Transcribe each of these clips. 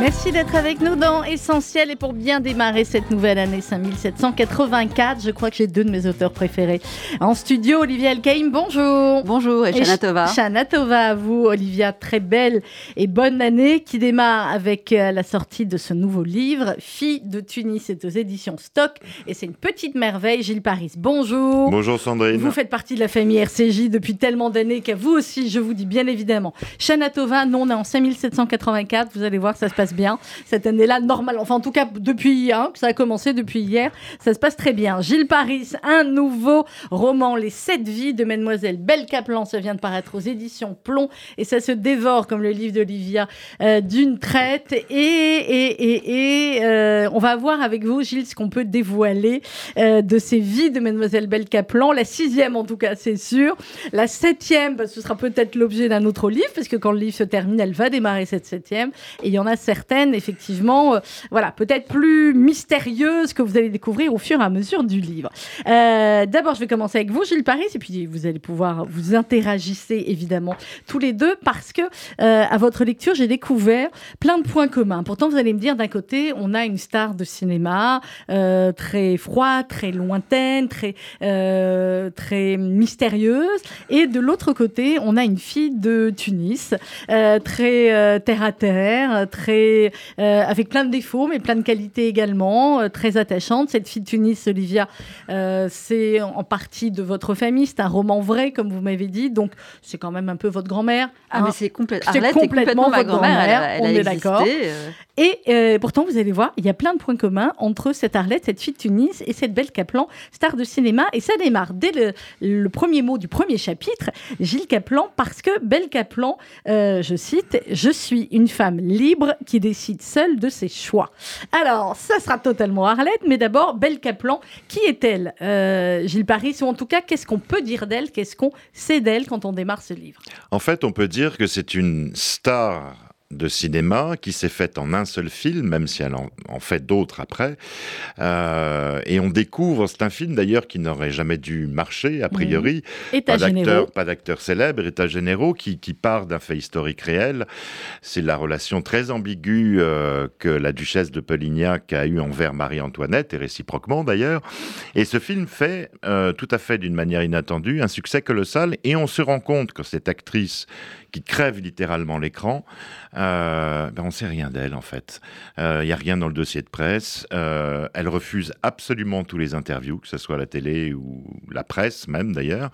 Merci d'être avec nous dans Essentiel et pour bien démarrer cette nouvelle année 5784, je crois que j'ai deux de mes auteurs préférés. En studio, Olivia Elkaïm, bonjour. Bonjour et Shana Tova. Shana Tova à vous, Olivia, très belle et bonne année qui démarre avec euh, la sortie de ce nouveau livre, Fille de Tunis, c'est aux éditions Stock et c'est une petite merveille. Gilles Paris, bonjour. Bonjour Sandrine. Vous faites partie de la famille RCJ depuis tellement d'années qu'à vous aussi, je vous dis bien évidemment. Shana Tova, nous on est en 5784, vous allez voir, ça se passe bien. Cette année-là, normal, enfin en tout cas depuis hier, ça a commencé depuis hier, ça se passe très bien. Gilles Paris, un nouveau roman, Les Sept Vies de Mademoiselle Belle Caplan, ça vient de paraître aux éditions Plomb et ça se dévore comme le livre d'Olivia euh, d'une traite. Et, et, et, euh, on va voir avec vous, Gilles, ce qu'on peut dévoiler euh, de ces vies de Mademoiselle Belle Caplan. La sixième, en tout cas, c'est sûr. La septième, bah, ce sera peut-être l'objet d'un autre livre, parce que quand le livre se termine, elle va démarrer cette septième. Et il y en a certaines, effectivement, euh, voilà, peut-être plus mystérieuses que vous allez découvrir au fur et à mesure du livre. Euh, D'abord, je vais commencer avec vous, Gilles Paris, et puis vous allez pouvoir vous interagissez évidemment tous les deux, parce que euh, à votre lecture, j'ai découvert plein de points communs. Pourtant, vous allez me dire, d'un côté, on a une star de cinéma très froide, très lointaine, très, très mystérieuse, et de l'autre côté, on a une fille de Tunis, très terre à terre, très euh, avec plein de défauts, mais plein de qualités également, euh, très attachante. Cette fille de Tunis, Olivia, euh, c'est en partie de votre famille. C'est un roman vrai, comme vous m'avez dit. Donc, c'est quand même un peu votre grand-mère. Ah, hein. mais c'est complète- C'est complètement complètement ma votre grand-mère. Elle, a- grand-mère, elle on est d'accord. Et euh, pourtant, vous allez voir, il y a plein de points communs entre cette Arlette, cette fille de Tunis et cette belle Kaplan, star de cinéma. Et ça démarre dès le, premier mot du premier chapitre, Gilles Kaplan, parce que Belle Kaplan, euh, je cite, Je suis une femme libre qui décide seule de ses choix. Alors, ça sera totalement Arlette, mais d'abord, Belle Kaplan, qui est-elle euh, Gilles Paris, ou en tout cas, qu'est-ce qu'on peut dire d'elle? Qu'est-ce qu'on sait d'elle quand on démarre ce livre? En fait, on peut dire que c'est une star de cinéma qui s'est faite en un seul film, même si elle en, en fait d'autres après. Euh, et on découvre, c'est un film d'ailleurs qui n'aurait jamais dû marcher, a priori. Généraux. d'acteur, pas d'acteur célèbre, état généraux, qui, qui part d'un fait historique réel. C'est la relation très ambiguë euh, que la duchesse de Polignac a eue envers Marie-Antoinette, et réciproquement d'ailleurs. Et ce film fait, euh, tout à fait d'une manière inattendue, un succès colossal, et on se rend compte que cette actrice qui crève littéralement l'écran, euh, ben on sait rien d'elle en fait. Il n'y a rien dans le dossier de presse. Euh, elle refuse absolument tous les interviews, que ce soit la télé ou la presse même d'ailleurs.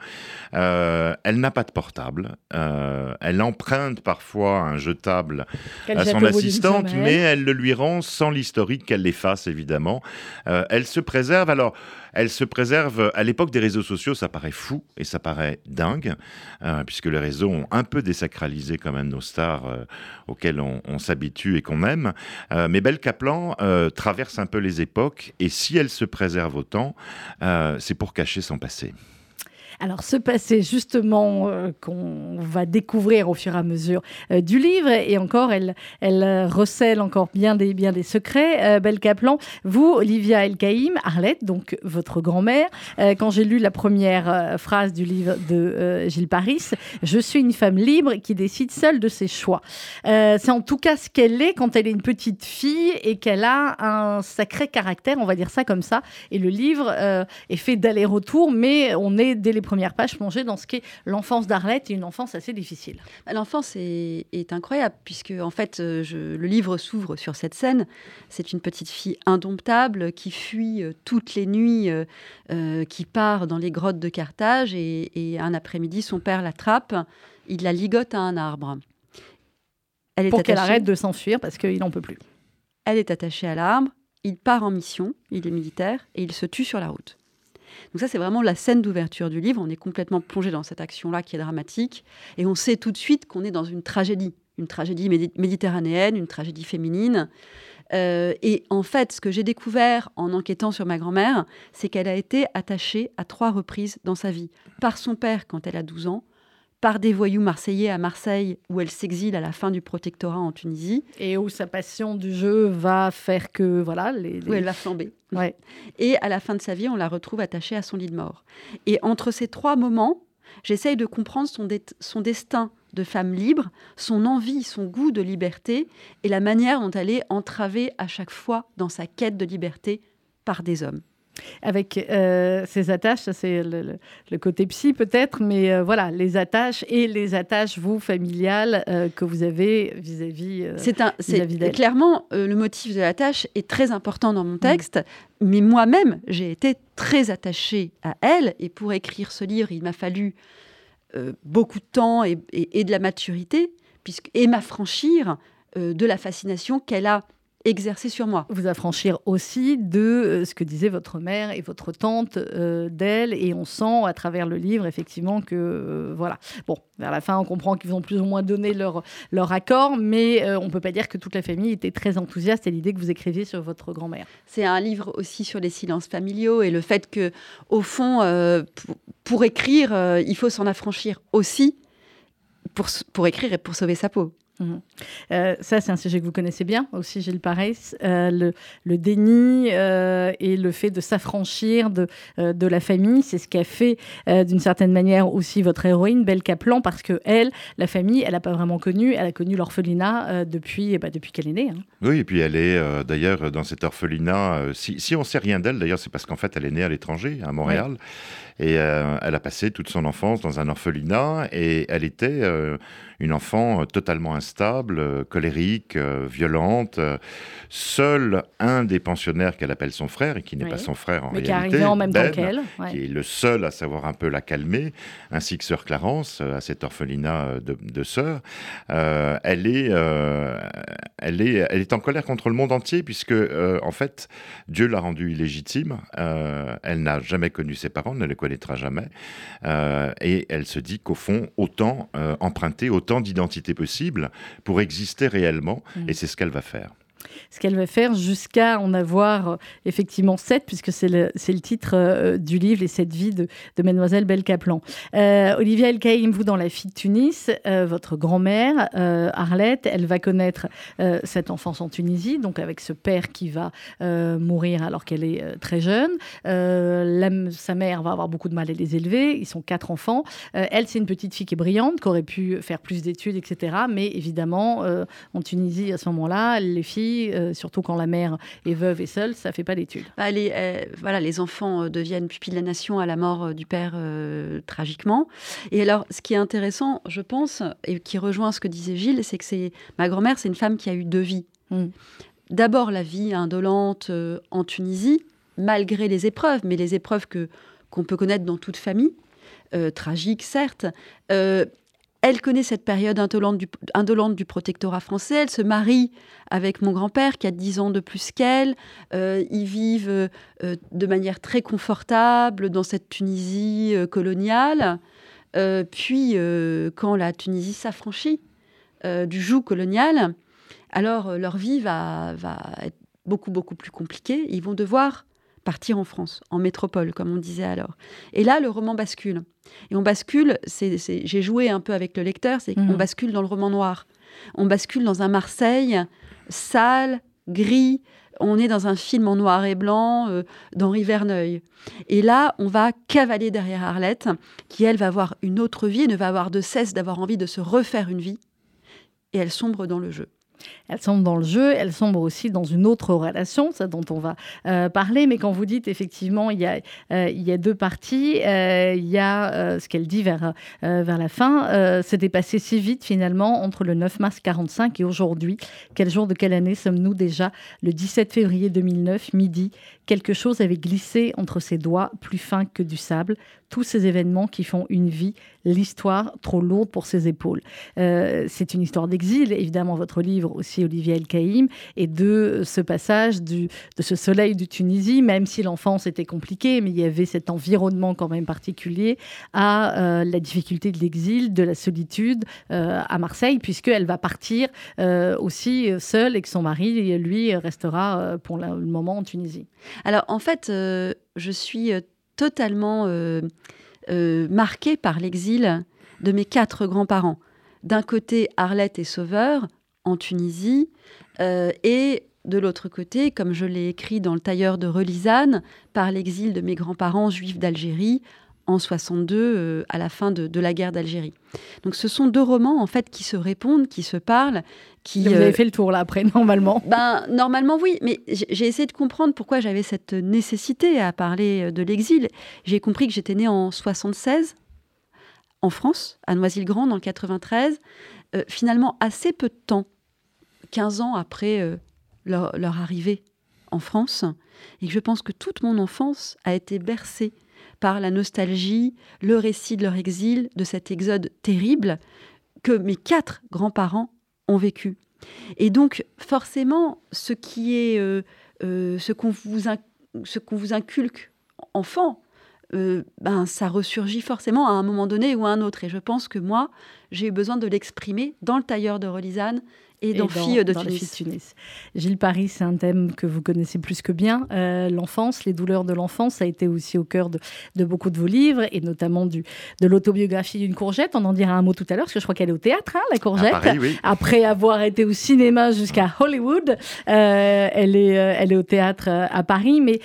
Euh, elle n'a pas de portable. Euh, elle emprunte parfois un jetable à son assistante, mais elle le lui rend sans l'historique qu'elle l'efface évidemment. Euh, elle se préserve. Alors, elle se préserve à l'époque des réseaux sociaux, ça paraît fou et ça paraît dingue, euh, puisque les réseaux ont un peu désacralisé quand même nos stars euh, auxquelles on, s'habitue et qu'on aime. Euh, mais Belle Kaplan euh, traverse un peu les époques et si elle se préserve autant, c'est pour cacher son passé. Alors, ce passé, justement, euh, qu'on va découvrir au fur et à mesure euh, du livre, et encore, elle, euh, recèle encore bien des, secrets. Euh, Belle Kaplan, vous, Olivia El-Kaïm, Arlette, donc votre grand-mère, quand j'ai lu la première phrase du livre de Gilles Paris, je suis une femme libre qui décide seule de ses choix. C'est en tout cas ce qu'elle est quand elle est une petite fille et qu'elle a un sacré caractère, on va dire ça comme ça. Et le livre est fait d'aller-retour, mais on est dès les premières pages plongé dans ce qu'est l'enfance d'Arlette et une enfance assez difficile. Bah, L'enfance est, est incroyable, puisque en fait, euh, je- le livre s'ouvre sur cette scène. C'est une petite fille indomptable qui fuit euh, toutes les nuits, euh, qui part dans les grottes de Carthage, et, et un après-midi, son père l'attrape, il la ligote à un arbre. Elle est, Pour qu'elle arrête de s'enfuir parce qu'il n'en peut plus. elle est attachée à l'arbre, il part en mission, il est militaire, et il se tue sur la route. Donc ça, c'est vraiment la scène d'ouverture du livre. On est complètement plongé dans cette action-là qui est dramatique. Et on sait tout de suite qu'on est dans une tragédie. Une tragédie médi- méditerranéenne, une tragédie féminine. Euh, et en fait, ce que j'ai découvert en enquêtant sur ma grand-mère, c'est qu'elle a été attachée à trois reprises dans sa vie. Par son père quand elle a 12 ans, par des voyous marseillais à Marseille, où elle s'exile à la fin du protectorat en Tunisie. Et où sa passion du jeu va faire que, voilà, les, Où elle va flamber. Et à la fin de sa vie, on la retrouve attachée à son lit de mort. Et entre ces trois moments, j'essaye de comprendre son destin de femme libre, son envie, son goût de liberté et la manière dont elle est entravée à chaque fois dans sa quête de liberté par des hommes avec euh, ces attaches, ça c'est le, côté psy peut-être, mais euh, voilà, les attaches et les attaches, vous, familiales, euh, que vous avez vis-à-vis C'est un, c'est clairement, le motif de l'attache est très important dans mon mm. texte, mais moi-même, j'ai été très attachée à elle, et pour écrire ce livre, il m'a fallu beaucoup de temps et, et, de la maturité, puisque, et m'affranchir de la fascination qu'elle a exercer sur moi. Vous affranchir aussi de euh, ce que disait votre mère et votre tante euh, d'elle, et on sent à travers le livre effectivement que euh, voilà. Bon, vers la fin, on comprend qu'ils ont plus ou moins donné leur leur accord, mais on peut pas dire que toute la famille était très enthousiaste à l'idée que vous écriviez sur votre grand-mère. C'est un livre aussi sur les silences familiaux et le fait que, au fond, pour, écrire, il faut s'en affranchir aussi pour, pour écrire et pour sauver sa peau. Mhm. Euh, ça, c'est un sujet que vous connaissez bien aussi, Gilles Parès, euh, le, le, déni euh, et le fait de s'affranchir de, de la famille. C'est ce qu'a fait d'une certaine manière aussi votre héroïne, Belle Caplan, parce que elle, la famille, elle n'a pas vraiment connu, elle a connu l'orphelinat depuis, bah, depuis qu'elle est née. Hein. Oui, et puis elle est d'ailleurs dans cet orphelinat, si, si on sait rien d'elle, d'ailleurs, c'est parce qu'en fait, elle est née à l'étranger, à Montréal. Et elle a passé toute son enfance dans un orphelinat et elle était une enfant totalement instable, euh, colérique, euh, violente. Seul un des pensionnaires qu'elle appelle son frère, et qui n'est pas son frère en réalité, qui est en même temps ben, qui est le seul à savoir un peu la calmer, ainsi que sœur Clarence, euh, à cet orphelinat de, de sœurs, elle, est, elle, est, elle est en colère contre le monde entier, puisque en fait, Dieu l'a rendue illégitime. elle n'a jamais connu ses parents, ne les connaîtra jamais. et elle se dit qu'au fond, autant emprunter autant d'identités possibles pour exister réellement, mm. et c'est ce qu'elle va faire ce qu'elle va faire jusqu'à en avoir euh, effectivement sept, puisque c'est le, le, titre euh, du livre, Les sept vies de, de Mademoiselle Belle Caplan. Euh, Olivia El Kaïm, vous dans La fille de Tunis, votre grand-mère, Arlette, elle va connaître cette enfance en Tunisie, donc avec ce père qui va mourir alors qu'elle est très jeune. sa mère va avoir beaucoup de mal à les élever, ils sont quatre enfants. elle, c'est une petite fille qui est brillante, qui aurait pu faire plus d'études, etc. Mais évidemment, en Tunisie, à ce moment-là, les filles euh, surtout quand la mère est veuve et seule, ça fait pas d'études. Bah, les, euh, voilà, les enfants euh, deviennent pupilles de la nation à la mort du père tragiquement. Et alors, ce qui est intéressant, je pense, et qui rejoint ce que disait Gilles, c'est que c'est ma grand-mère, c'est une femme qui a eu deux vies. Hmm. D'abord la vie indolente en Tunisie, malgré les épreuves, mais les épreuves que qu'on peut connaître dans toute famille, tragiques certes. Elle connaît cette période indolente du, protectorat français. Elle se marie avec mon grand-père qui a 10 ans de plus qu'elle. Euh, ils vivent euh, de manière très confortable dans cette Tunisie euh, coloniale. puis, quand la Tunisie s'affranchit du joug colonial, alors leur vie va, va être beaucoup, beaucoup plus compliquée. Ils vont devoir partir en France, en métropole, comme on disait alors. Et là, le roman bascule. Et on bascule, c'est, j'ai joué un peu avec le lecteur, c'est qu'on mhm. bascule dans le roman noir. On bascule dans un Marseille sale, gris. On est dans un film en noir et blanc euh, d'Henri Verneuil. Et là, on va cavaler derrière Arlette, qui, elle, va avoir une autre vie, ne va avoir de cesse d'avoir envie de se refaire une vie. Et elle sombre dans le jeu. Elle sombre dans le jeu, elle sombre aussi dans une autre relation, ça dont on va euh, parler. Mais quand vous dites effectivement, il y a, euh, deux parties, euh, il y a ce qu'elle dit vers, vers la fin. C'était passé si vite finalement entre le 9 mars 45 et aujourd'hui. Quel jour de quelle année sommes-nous déjà Le 17 février 2009, midi. Quelque chose avait glissé entre ses doigts, plus fin que du sable. Tous ces événements qui font une vie, l'histoire trop lourde pour ses épaules. c'est une histoire d'exil, évidemment, votre livre aussi Olivier El Kaïm, et de ce passage du, de ce soleil de Tunisie, même si l'enfance était compliquée, mais il y avait cet environnement quand même particulier, à euh, la difficulté de l'exil, de la solitude euh, à Marseille, puisqu'elle va partir euh, aussi seule et que son mari, lui, restera pour le moment en Tunisie. Alors en fait, je suis totalement marquée par l'exil de mes quatre grands-parents. D'un côté, Arlette et Sauveur, en Tunisie, euh, et de l'autre côté, comme je l'ai écrit dans le tailleur de Relisane, par l'exil de mes grands-parents juifs d'Algérie en 62, euh, à la fin de, la guerre d'Algérie. Donc ce sont deux romans en fait qui se répondent, qui se parlent. Qui, Vous avez euh, fait le tour là après, normalement ben, Normalement oui, mais j'ai essayé de comprendre pourquoi j'avais cette nécessité à parler de l'exil. J'ai compris que j'étais née en 76, en France, à Noisy-le-Grand, le 93, euh, finalement assez peu de temps, 15 ans après leur, leur arrivée en France, et que je pense que toute mon enfance a été bercée par la nostalgie, le récit de leur exil, de cet exode terrible que mes quatre grands-parents ont vécu. Et donc, forcément, ce qui est euh, euh, ce qu'on vous, inculque enfant, euh, ben, ça ressurgit forcément à un moment donné ou à un autre. Et je pense que moi, j'ai eu besoin de l'exprimer dans le tailleur de Relisane et dans, Filles de Tunis. Gilles Paris, c'est un thème que vous connaissez plus que bien. Euh, l'enfance, les douleurs de l'enfance, ça a été aussi au cœur de, beaucoup de vos livres et notamment du, de l'autobiographie d'une courgette. On en dira un mot tout à l'heure parce que je crois qu'elle est au théâtre, hein, la courgette. Après avoir été au cinéma jusqu'à Hollywood, euh, elle, est, euh, elle est au théâtre à Paris. Mais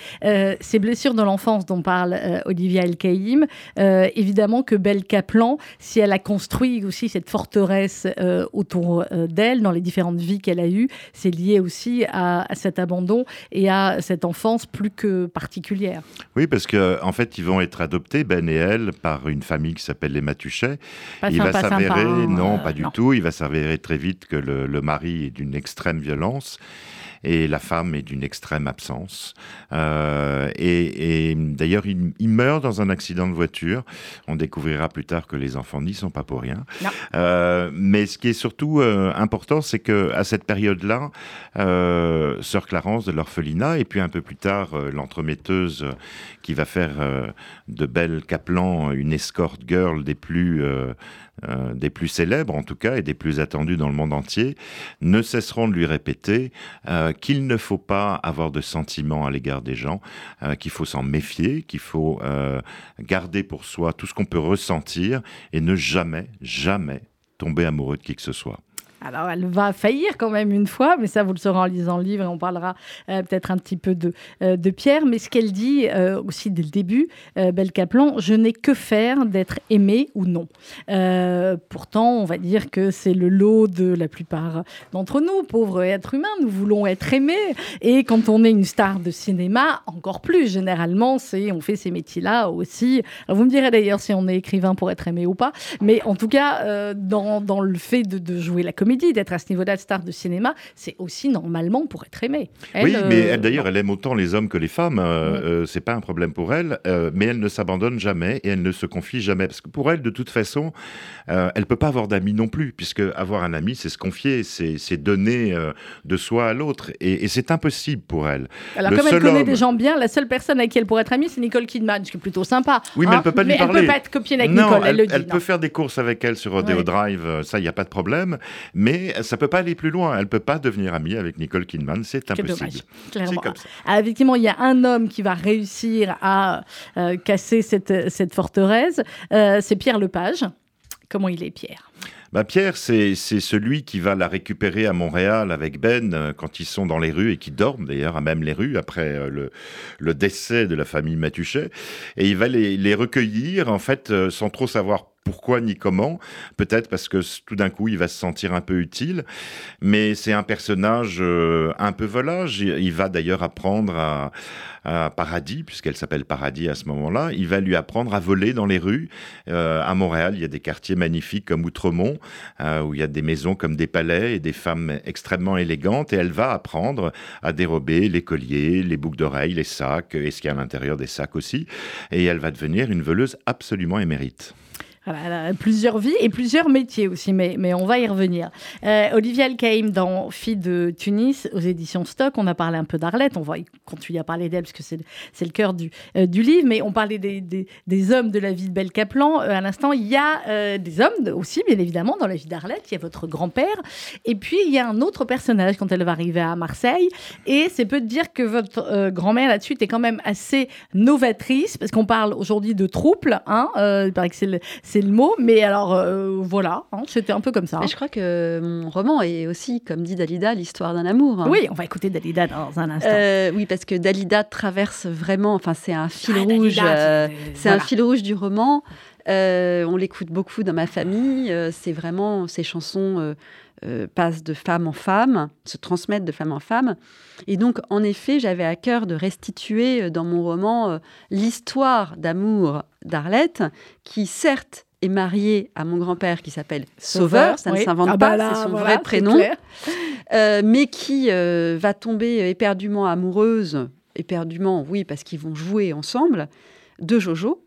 ces blessures de l'enfance dont parle Olivia El-Kaïm, évidemment que Belle Kaplan, si elle a construit aussi cette forteresse autour d'elle dans les différentes vies qu'elle a eues, c'est lié aussi à, cet abandon et à cette enfance plus que particulière. Oui, parce qu'en en fait, ils vont être adoptés, Ben et elle, par une famille qui s'appelle les Matuchet. il va s'avérer, hein, non, pas du tout, il va s'avérer très vite que le, le mari est d'une extrême violence et la femme est d'une extrême absence. Euh, et, d'ailleurs, il, meurt dans un accident de voiture. On découvrira plus tard que les enfants n'y sont pas pour rien. Euh, mais ce qui est surtout euh, important, c'est que à cette période-là, Sœur Clarence de l'orphelinat, et puis un peu plus tard, l'entremetteuse qui va faire de Belle Kaplan une escort girl des plus euh, des plus célèbres en tout cas et des plus attendus dans le monde entier, ne cesseront de lui répéter euh, qu'il ne faut pas avoir de sentiments à l'égard des gens, euh, qu'il faut s'en méfier, qu'il faut garder pour soi tout ce qu'on peut ressentir et ne jamais, jamais tomber amoureux de qui que ce soit. Alors, elle va faillir quand même une fois, mais ça, vous le saurez en lisant le livre et on parlera euh, peut-être un petit peu de, euh, de Pierre. Mais ce qu'elle dit euh, aussi dès le début, Belle Caplan, je n'ai que faire d'être aimée ou non. pourtant, on va dire que c'est le lot de la plupart d'entre nous, pauvres êtres humains. Nous voulons être aimés. Et quand on est une star de cinéma, encore plus généralement, c'est on fait ces métiers-là aussi. vous me direz d'ailleurs si on est écrivain pour être aimé ou pas. Mais en tout cas, dans, le fait de jouer la comédie, dit d'être à ce niveau-là de star de cinéma, c'est aussi normalement pour être aimée. oui, mais euh, d'ailleurs, elle aime autant les hommes que les femmes. Euh, euh, c'est pas un problème pour elle, mais elle ne s'abandonne jamais et elle ne se confie jamais. Parce que pour elle, de toute façon, elle peut pas avoir d'amis non plus, puisque avoir un ami, c'est se confier, c'est donner de soi à l'autre. Et, c'est impossible pour elle. Alors, comme elle connaît des gens bien, la seule personne avec qui elle pourrait être amie, c'est Nicole Kidman, ce qui est plutôt sympa. Oui, mais elle peut pas lui parler. Elle peut pas être copine avec Nicole, elle, le dit. Elle peut faire des courses avec elle sur Rodeo Drive, ça, il n'y a pas de problème mais ça peut pas aller plus loin. Elle peut pas devenir amie avec Nicole Kidman, c'est impossible. C'est comme ça. Ah, effectivement, il y a un homme qui va réussir à euh, casser cette, cette forteresse, euh, c'est Pierre Lepage. Comment il est, Pierre? Bah Pierre, c'est celui qui va la récupérer à Montréal avec Ben euh, quand ils sont dans les rues et qui dorment d'ailleurs à même les rues après le, le, décès de la famille Matuchet. Et il va les, les recueillir en fait sans trop savoir pourquoi ni comment. Peut-être parce que tout d'un coup, il va se sentir un peu utile. Mais c'est un personnage euh, un peu volage. Il va d'ailleurs apprendre à, Paradis, puisqu'elle s'appelle Paradis à ce moment-là. Il va lui apprendre à voler dans les rues. Euh, à Montréal, il y a des quartiers magnifiques comme Outremont, euh, où il y a des maisons comme des palais et des femmes extrêmement élégantes. Et elle va apprendre à dérober les colliers, les boucles d'oreilles, les sacs, et ce qu'il y a à l'intérieur des sacs aussi. Et elle va devenir une voleuse absolument émérite plusieurs vies et plusieurs métiers aussi, mais, mais on va y revenir. Euh, Olivia Al-Kaïm dans Fille de Tunis aux éditions Stock, on a parlé un peu d'Arlette, on va continuer à parler d'elle parce que c'est le cœur du, euh, du livre, mais on parlait des, des, hommes de la vie de Belle Kaplan. Euh, à l'instant, il y a des hommes aussi, bien évidemment, dans la vie d'Arlette. Il y a votre grand-père, et puis il y a un autre personnage quand elle va arriver à Marseille, et c'est peu de dire que votre grand-mère là-dessus est quand même assez novatrice, parce qu'on parle aujourd'hui de trouble, hein, il paraît que c'est c'est le mot. Mais alors, euh, voilà, hein, c'était un peu comme ça. Et je crois que mon roman est aussi, comme dit Dalida, l'histoire d'un amour. hein. Oui, on va écouter Dalida dans un instant. Euh, oui, parce que Dalida traverse vraiment, enfin c'est un fil Ah, rouge, euh, c'est- voilà. un fil rouge du roman. On l'écoute beaucoup dans ma famille. c'est vraiment ces chansons passent de femme en femme, se transmettent de femme en femme. Et donc, en effet, j'avais à cœur de restituer dans mon roman l'histoire d'amour d'Arlette, qui certes est mariée à mon grand-père qui s'appelle Sauveur, ça ne s'invente Ah bah pas, là, c'est son voilà, vrai prénom. Euh, mais qui euh, va tomber éperdument amoureuse, éperdument, oui, parce qu'ils vont jouer ensemble, de Jojo,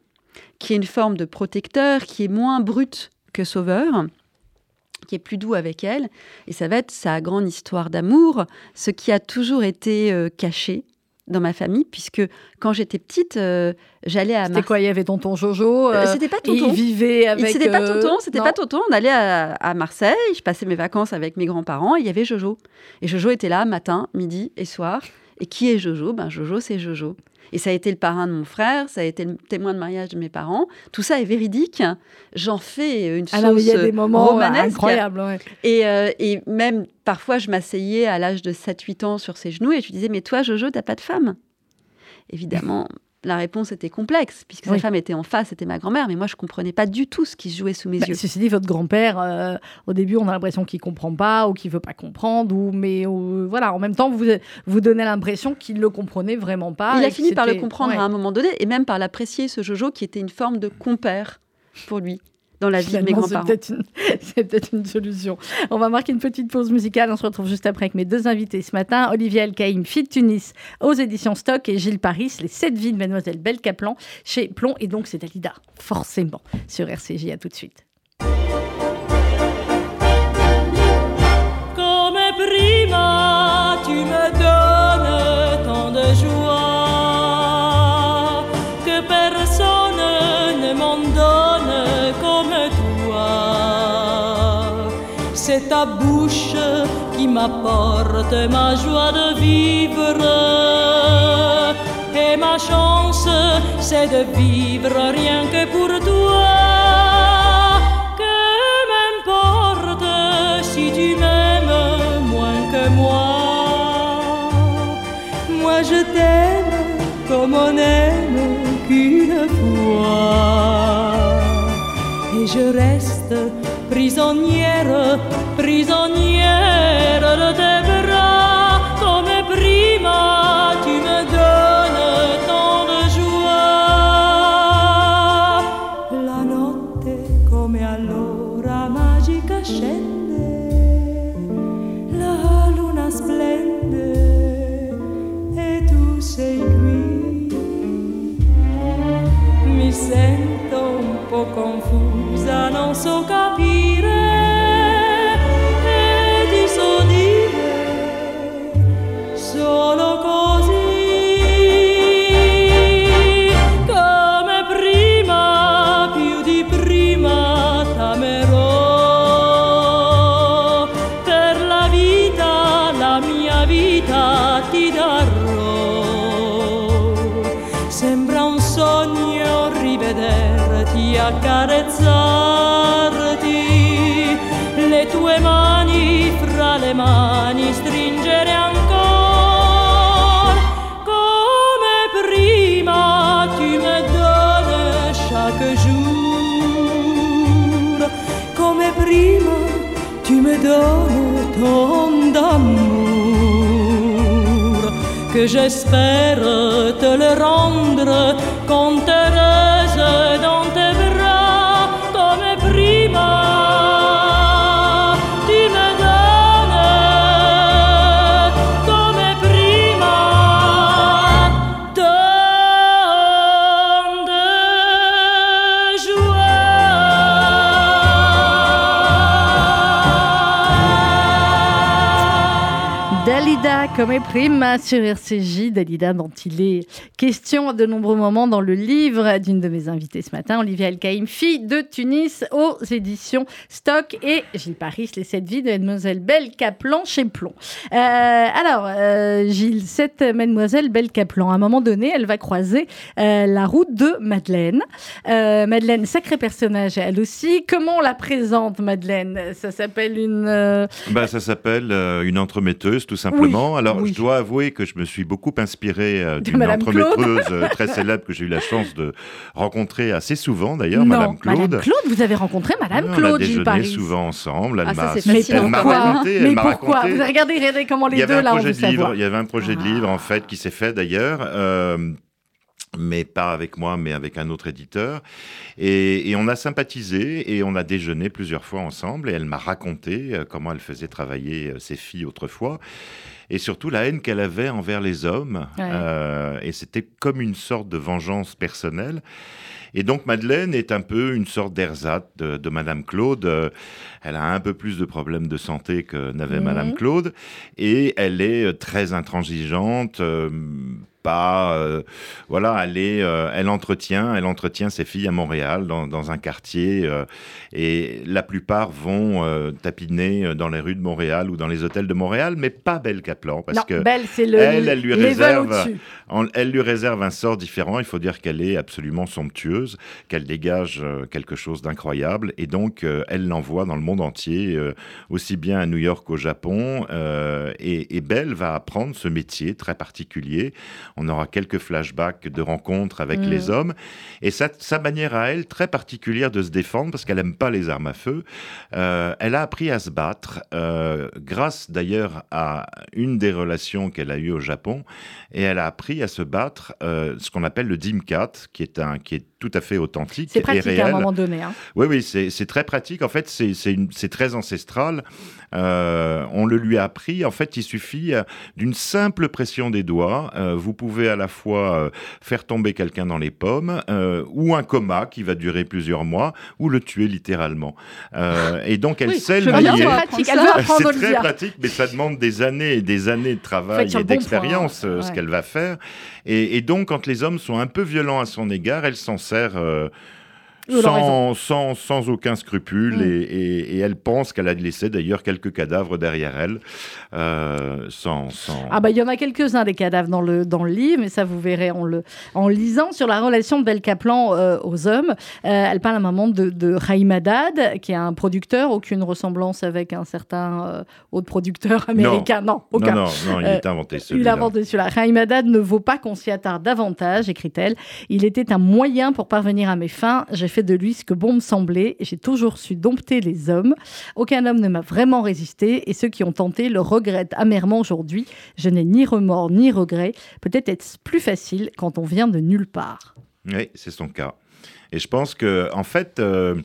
qui est une forme de protecteur, qui est moins brute que Sauveur, qui est plus doux avec elle. Et ça va être sa grande histoire d'amour, ce qui a toujours été euh, caché dans ma famille, puisque quand j'étais petite, euh, j'allais à C'était quoi Il y avait tonton Jojo. Euh, euh, C'était pas et il tonton. vivait avec. C'était pas tonton, c'était pas tonton. On allait à, à Marseille, je passais mes vacances avec mes grands-parents, il y avait Jojo. Et Jojo était là matin, midi et soir. Et qui est Jojo? Ben Jojo, c'est Jojo. Et ça a été le parrain de mon frère, ça a été le témoin de mariage de mes parents. Tout ça est véridique. J'en fais une Ah non, mais il y a des moments romanesque. incroyables. ouais. Et, euh, et même parfois, je m'asseyais à l'âge de 7-8 ans sur ses genoux et je lui disais Mais toi, Jojo, t'as pas de femme? Évidemment, la réponse était complexe, puisque Oui. sa femme était en face, c'était ma grand-mère, mais moi, je comprenais pas du tout ce qui se jouait sous mes Bah, yeux. ceci dit, votre grand-père, euh, au début, on a l'impression qu'il comprend pas ou qu'il veut pas comprendre, ou mais euh, voilà, en même temps, vous vous donnez l'impression qu'il le comprenait vraiment pas. Il a fini par le comprendre ouais. à un moment donné, et même par l'apprécier, ce Jojo, qui était une forme de compère pour lui, dans la vie de mes c'est grands-parents. peut-être une, c'est peut-être une solution. On va marquer une petite pause musicale. On se retrouve juste après avec mes deux invités ce matin. Olivier Alcaïm, Fit Tunis, aux éditions Stock, et Gilles Paris, Les sept vies de Mademoiselle Belle Caplan, chez Plomb. Et donc, c'est Dalida, forcément, sur RCJ. À tout de suite. Bouche qui m'apporte ma joie de vivre. Et ma chance, c'est de vivre rien que pour toi. Que m'importe si tu m'aimes moins que moi. Moi je t'aime comme on n'aime qu'une fois. Et je reste prisonnière, prisonnière de tes bras. Comme prima tu me donnes tant de joie. La notte come allora magica scende, la luna splende e tu sei qui. Mi sento un po' confusa, non so capire j'espère te le rendre Comme prima sur RCJ, Dalida dont il est question à de nombreux moments dans le livre d'une de mes invitées ce matin, Olivia El Kaïm, fille de Tunis aux éditions Stock et Gilles Paris, Les sept vies de Mademoiselle Belle Caplan chez Plomb. Euh, alors, euh, Gilles, cette Mademoiselle Belle Caplan, à un moment donné, elle va croiser euh, la route de Madeleine. Madeleine, sacré personnage elle aussi. Comment on la présente, Madeleine? Ça s'appelle une... Bah, ça s'appelle une entremetteuse, tout simplement. Oui, Alors, oui. je dois avouer que je me suis beaucoup inspiré euh, De d'une entremetteuse euh, très célèbre que j'ai eu la chance de rencontrer assez souvent, d'ailleurs, Madame Claude. Madame Claude, vous avez rencontré Madame Oui, on a Claude, Gilles déjeuné Paris. souvent ensemble. Elle Ah, ça, m'a c'est Mais elle m'a pourquoi raconté, raconté. Vous regardez, regardez comment les Il y avait deux un là, on projet veut de livre. savoir. Il y avait un projet de Ah. livre en fait qui s'est fait d'ailleurs. euh, mais pas avec moi, mais avec un autre éditeur. Et, et on a sympathisé et on a déjeuné plusieurs fois ensemble. Et elle m'a raconté euh, comment elle faisait travailler ses filles autrefois. Et surtout la haine qu'elle avait envers les hommes. Ouais. Euh, et c'était comme une sorte de vengeance personnelle. Et donc Madeleine est un peu une sorte d'ersatz de, de Madame Claude. Euh, Elle a un peu plus de problèmes de santé que n'avait. Madame Claude. Et elle est euh, très intransigeante. euh, pas, euh, voilà, elle est, euh, elle entretient, elle entretient ses filles à Montréal dans, dans un quartier euh, et la plupart vont tapiner dans les rues de Montréal ou dans les hôtels de Montréal, mais pas Belle Caplan parce non, que Belle, le elle, elle lui réserve- elle lui réserve un sort différent. Il faut dire qu'elle est absolument somptueuse, qu'elle dégage quelque chose d'incroyable. Et donc, elle l'envoie dans le monde entier, aussi bien à New York qu'au Japon. et, et Belle va apprendre ce métier très particulier. On aura quelques flashbacks de rencontres avec Mhm. les hommes. Et sa, sa manière à elle, très particulière de se défendre, parce qu'elle n'aime pas les armes à feu, euh, elle a appris à se battre, euh, grâce d'ailleurs à une des relations qu'elle a eues au Japon, et elle a appris à se battre, euh, ce qu'on appelle le dimkat, qui est un qui est tout à fait authentique C'est et pratique réel. à un moment donné. hein. Oui, oui, c'est très pratique. En fait, c'est très ancestral. On le lui a appris. En fait, il suffit d'une simple pression des doigts. vous pouvez à la fois euh, faire tomber quelqu'un dans les pommes, euh, ou un coma qui va durer plusieurs mois, ou le tuer littéralement. Euh, et donc, elle Oui, sait le bien c'est très pratique, mais ça demande des années et des années de travail et bon d'expérience, ce ouais. qu'elle va faire. Et, et donc, quand les hommes sont un peu violents à son égard, elle s'en sert sans, sans, sans aucun scrupule. Mm. Et, et- et elle pense qu'elle a laissé d'ailleurs quelques cadavres derrière elle, euh, sans... sans... Ah bah il y en a quelques-uns des cadavres dans le, dans le livre, mais ça vous verrez en, le, en lisant sur la relation de Belle Kaplan euh, aux hommes. Euh, elle parle à un moment de, de Raïm Haddad, qui est un producteur, aucune ressemblance avec un certain autre producteur américain. Non, aucun. non, non, non, il est inventé Il celui-là. a inventé celui-là. Raïm Haddad ne vaut pas qu'on s'y attarde davantage, écrit-elle. Il était un moyen pour parvenir à mes fins. J'ai fait de lui ce que bon me semblait. J'ai toujours su dompter les hommes. Aucun homme ne m'a vraiment résisté et ceux qui ont tenté le regrettent amèrement aujourd'hui. Je n'ai ni remords ni regrets. Peut-être est-ce plus facile quand on vient de nulle part. Oui, c'est son cas. Et je pense que, en fait, euh,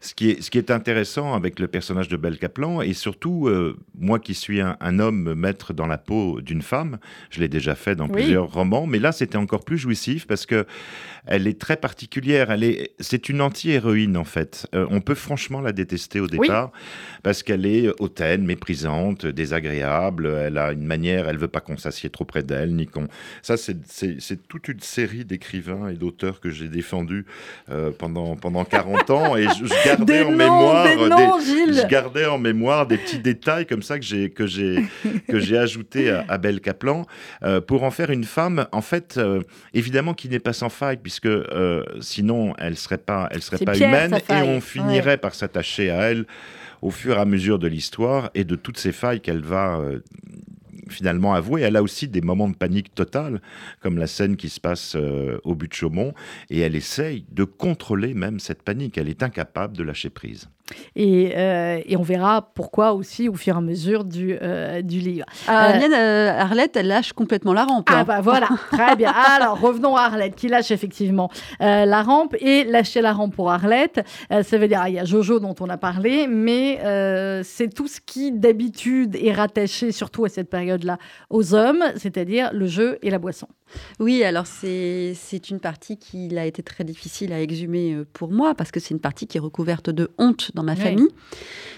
ce, qui est, ce qui est intéressant avec le personnage de Belle Kaplan, et surtout, euh, moi qui suis un, un homme me mettre dans la peau d'une femme, je l'ai déjà fait dans Oui. plusieurs romans, mais là, c'était encore plus jouissif parce que elle est très particulière. Elle est, c'est une anti-héroïne, en fait. Euh, on peut franchement la détester au départ parce qu'elle est hautaine, méprisante, désagréable. Elle a une manière, elle veut pas qu'on s'assied trop près d'elle, ni qu'on ça, c'est- toute une série d'écrivains et d'auteurs que j'ai défendus euh, pendant, pendant 40 ans. Et je, je gardais Des en noms, mémoire des des- noms, je Gilles gardais en mémoire des petits détails comme ça que j'ai que j'ai que j'ai ajouté à, à Belle Kaplan euh, pour en faire une femme en fait évidemment qui n'est pas sans faille puisque euh, sinon elle serait pas elle serait pas Pierre, humaine et on finirait par s'attacher à elle au fur et à mesure de l'histoire et de toutes ces failles qu'elle va euh, finalement avouer. Elle a aussi des moments de panique totale, comme la scène qui se passe euh, au but de Chaumont, et elle essaye de contrôler même cette panique. Elle est incapable de lâcher prise. Et, euh, et on verra pourquoi aussi au fur et à mesure du, euh, du livre. Euh, mienne, euh, Arlette, elle lâche complètement la rampe. Ah bah voilà, très bien. Alors revenons à Arlette qui lâche effectivement la rampe et lâcher la rampe pour Arlette, ça veut dire il y a Jojo dont on a parlé, mais c'est tout ce qui d'habitude est rattaché surtout à cette période-là aux hommes, c'est-à-dire le jeu et la boisson. Oui, alors c'est une partie qui a été très difficile à exhumer pour moi parce que c'est une partie qui est recouverte de honte dans ma famille.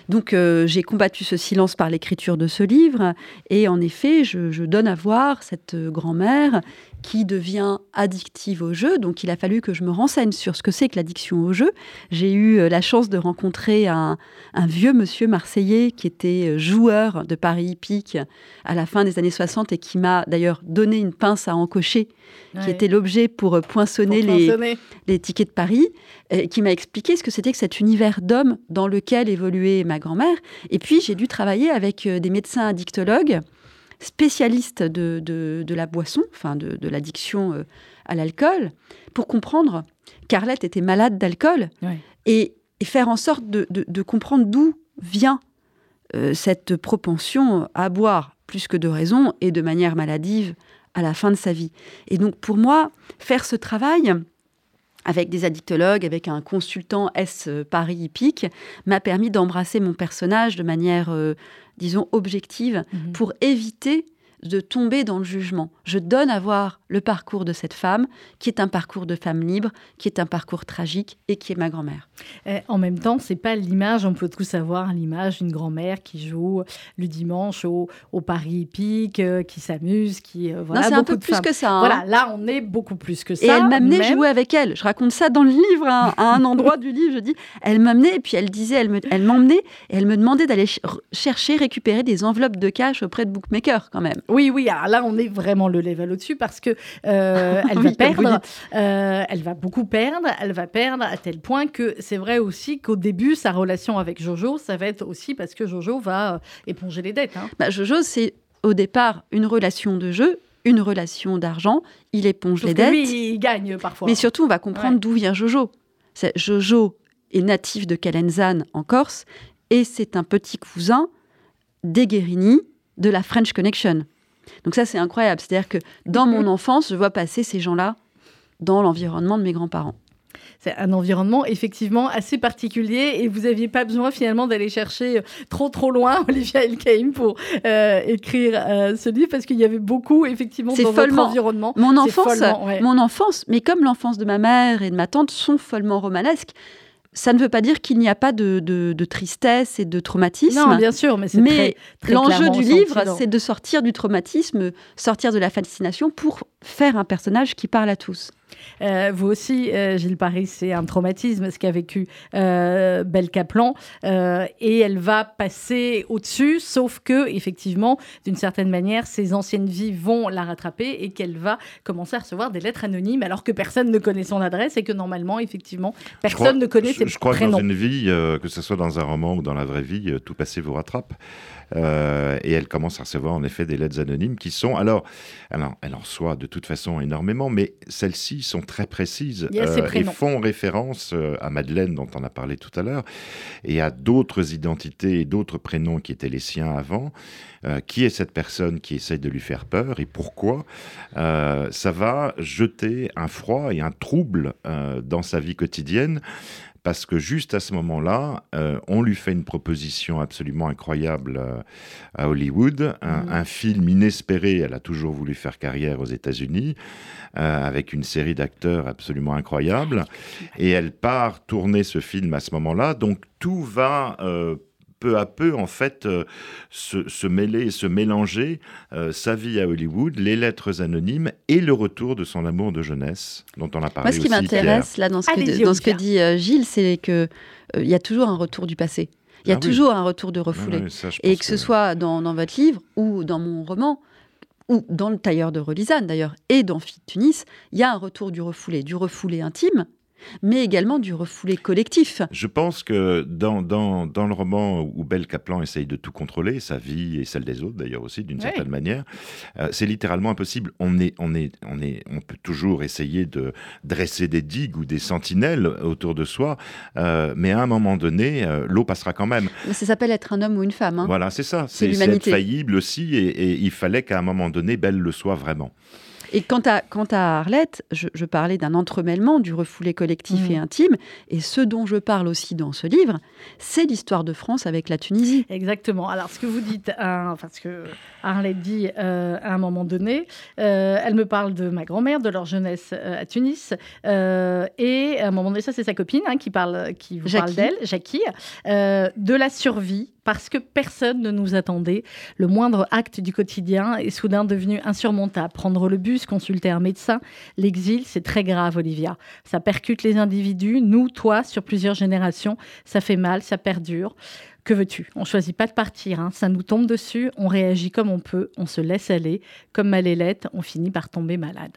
Donc euh, j'ai combattu ce silence par l'écriture de ce livre. Et en effet, je, je donne à voir cette euh, grand-mère qui devient addictive au jeu. Donc il a fallu que je me renseigne sur ce que c'est que l'addiction au jeu. J'ai eu euh, la chance de rencontrer un, un vieux monsieur marseillais qui était euh, joueur de Paris hippique à la fin des années 60 et qui m'a d'ailleurs donné une pince à encocher qui était l'objet pour euh, poinçonner Pour les, poinçonner. les tickets de Paris, euh, qui m'a expliqué ce que c'était que cet univers d'hommes dans lequel évoluait ma grand-mère. Et puis, j'ai dû travailler avec des médecins addictologues, spécialistes de, de- de la boisson, enfin de, de l'addiction euh, à l'alcool, pour comprendre qu'Arlette était malade d'alcool et, et faire en sorte de, comprendre d'où vient euh, cette propension à boire plus que de raison et de manière maladive à la fin de sa vie. Et donc pour moi, faire ce travail avec des addictologues, avec un consultant S euh, Paris hippique, m'a permis d'embrasser mon personnage de manière, euh, disons, objective Mhm. pour éviter de tomber dans le jugement. Je donne à voir le parcours de cette femme, qui est un parcours de femme libre, qui est un parcours tragique et qui est ma grand-mère. Eh, En même temps, c'est pas l'image, on peut tous avoir l'image d'une grand-mère qui joue le dimanche au, au Paris hippique, euh, qui s'amuse, qui euh, voilà non, c'est un peu plus femmes. que ça. hein. Voilà, là, on est beaucoup plus que ça. Et elle m'amenait même- jouer avec elle. Je raconte ça dans le livre, hein, à un endroit du livre. Je dis, elle m'amenait, et puis elle disait, elle me- elle m'emmenait, et elle me demandait d'aller ch- chercher, récupérer des enveloppes de cash auprès de bookmakers, quand même. Oui, oui, alors là, on est vraiment le level au-dessus parce que euh, elle va Oui, perdre, euh, elle va beaucoup perdre, elle va perdre à tel point que c'est vrai aussi qu'au début, sa relation avec Jojo, ça va être aussi parce que Jojo va euh, éponger les dettes. hein. Bah, Jojo, c'est au départ une relation de jeu, une relation d'argent. Il éponge Sauf les dettes. lui, il gagne parfois. Mais surtout, on va comprendre Ouais. d'où vient Jojo. C'est- Jojo est natif de Calenzane, en Corse, et c'est un petit cousin des Guérini de la French Connection. Donc ça, c'est incroyable. C'est-à-dire que dans mon enfance, je vois passer ces gens-là dans l'environnement de mes grands-parents. C'est un environnement effectivement assez particulier et vous n'aviez pas besoin finalement d'aller chercher euh, trop trop loin Olivia Elkaïm pour euh, écrire euh, ce livre parce qu'il y avait beaucoup effectivement dans votre follement. environnement. Mon enfance, follement, ouais. mon enfance, mais comme l'enfance de ma mère et de ma tante sont follement romanesques, ça ne veut pas dire qu'il n'y a pas de, de- de tristesse et de traumatisme. Non, bien sûr, mais c'est Mais L'enjeu du livre, c'est de sortir du traumatisme, sortir de la fascination pour faire un personnage qui parle à tous. Euh, vous aussi, euh, Gilles Paris, c'est un traumatisme, ce qu'a vécu euh, Belle Kaplan. Euh, et elle va passer au-dessus, sauf que, effectivement, d'une certaine manière, ses anciennes vies vont la rattraper et qu'elle va commencer à recevoir des lettres anonymes alors que personne ne connaît son adresse et que normalement, effectivement, personne crois- ne connaît ses je crois que prénoms. dans une vie, euh, que ce soit dans un roman ou dans la vraie vie, euh, tout passé vous rattrape. Euh, et elle commence à recevoir en effet des lettres anonymes qui sont alors, alors elle en reçoit de toute façon énormément, mais celles-ci sont très précises ses et font référence euh, à Madeleine dont on a parlé tout à l'heure et à d'autres identités et d'autres prénoms qui étaient les siens avant. Euh, qui est cette personne qui essaye de lui faire peur et pourquoi? Euh, Ça va jeter un froid et un trouble euh, dans sa vie quotidienne parce que juste à ce moment-là, euh, on lui fait une proposition absolument incroyable euh, à Hollywood, un, Mhm. un film inespéré. Elle a toujours voulu faire carrière aux États-Unis, euh, avec une série d'acteurs absolument incroyable, et elle part tourner ce film à ce moment-là. Donc tout va peu à peu, en fait, euh, se, se mêler et se mélanger euh, sa vie à Hollywood, les lettres anonymes et le retour de son amour de jeunesse, dont on a parlé Moi, ce qui m'intéresse là dans ce que, Allez-y, dans ce que Olivia. dit euh, Gilles, c'est que euh, il y a toujours un retour du passé. Il y a Ah oui. toujours un retour de refoulé. Ça, je Et que ce soit dans, dans votre livre ou dans mon roman, ou dans le tailleur de Relisane d'ailleurs, et dans de Tunis, il y a un retour du refoulé, du refoulé intime, mais également du refoulé collectif. Je pense que dans, dans, dans le roman où Belle Kaplan essaye de tout contrôler, sa vie et celle des autres d'ailleurs aussi, d'une certaine manière, euh, c'est littéralement impossible. On, est, on, est, on, est, on peut toujours essayer de dresser des digues ou des sentinelles autour de soi, euh, mais à un moment donné, euh, l'eau passera quand même. Mais ça s'appelle être un homme ou une femme. hein. Voilà, c'est ça. C'est C'est c'est être l'humanité. faillible aussi, et, et il fallait qu'à un moment donné, Belle le soit vraiment. Et quant à, quant à Arlette, je, je parlais d'un entremêlement du refoulé collectif et intime. Et ce dont je parle aussi dans ce livre, c'est l'histoire de France avec la Tunisie. Exactement. Alors, ce que vous dites, hein, enfin, ce que Arlette dit euh, à un moment donné, euh, elle me parle de ma grand-mère, de leur jeunesse euh, à Tunis. et à un moment donné, ça, c'est sa copine hein, qui, parle, qui vous parle d'elle, Jackie, de la survie. Parce que personne ne nous attendait. Le moindre acte du quotidien est soudain devenu insurmontable. Prendre le bus, consulter un médecin, l'exil, c'est très grave, Olivia. Ça percute les individus, nous, toi, sur plusieurs générations. Ça fait mal, ça perdure. Que veux-tu? On choisit pas de partir, hein. ça nous tombe dessus, on réagit comme on peut, on se laisse aller. Comme Malélette, on finit par tomber malade.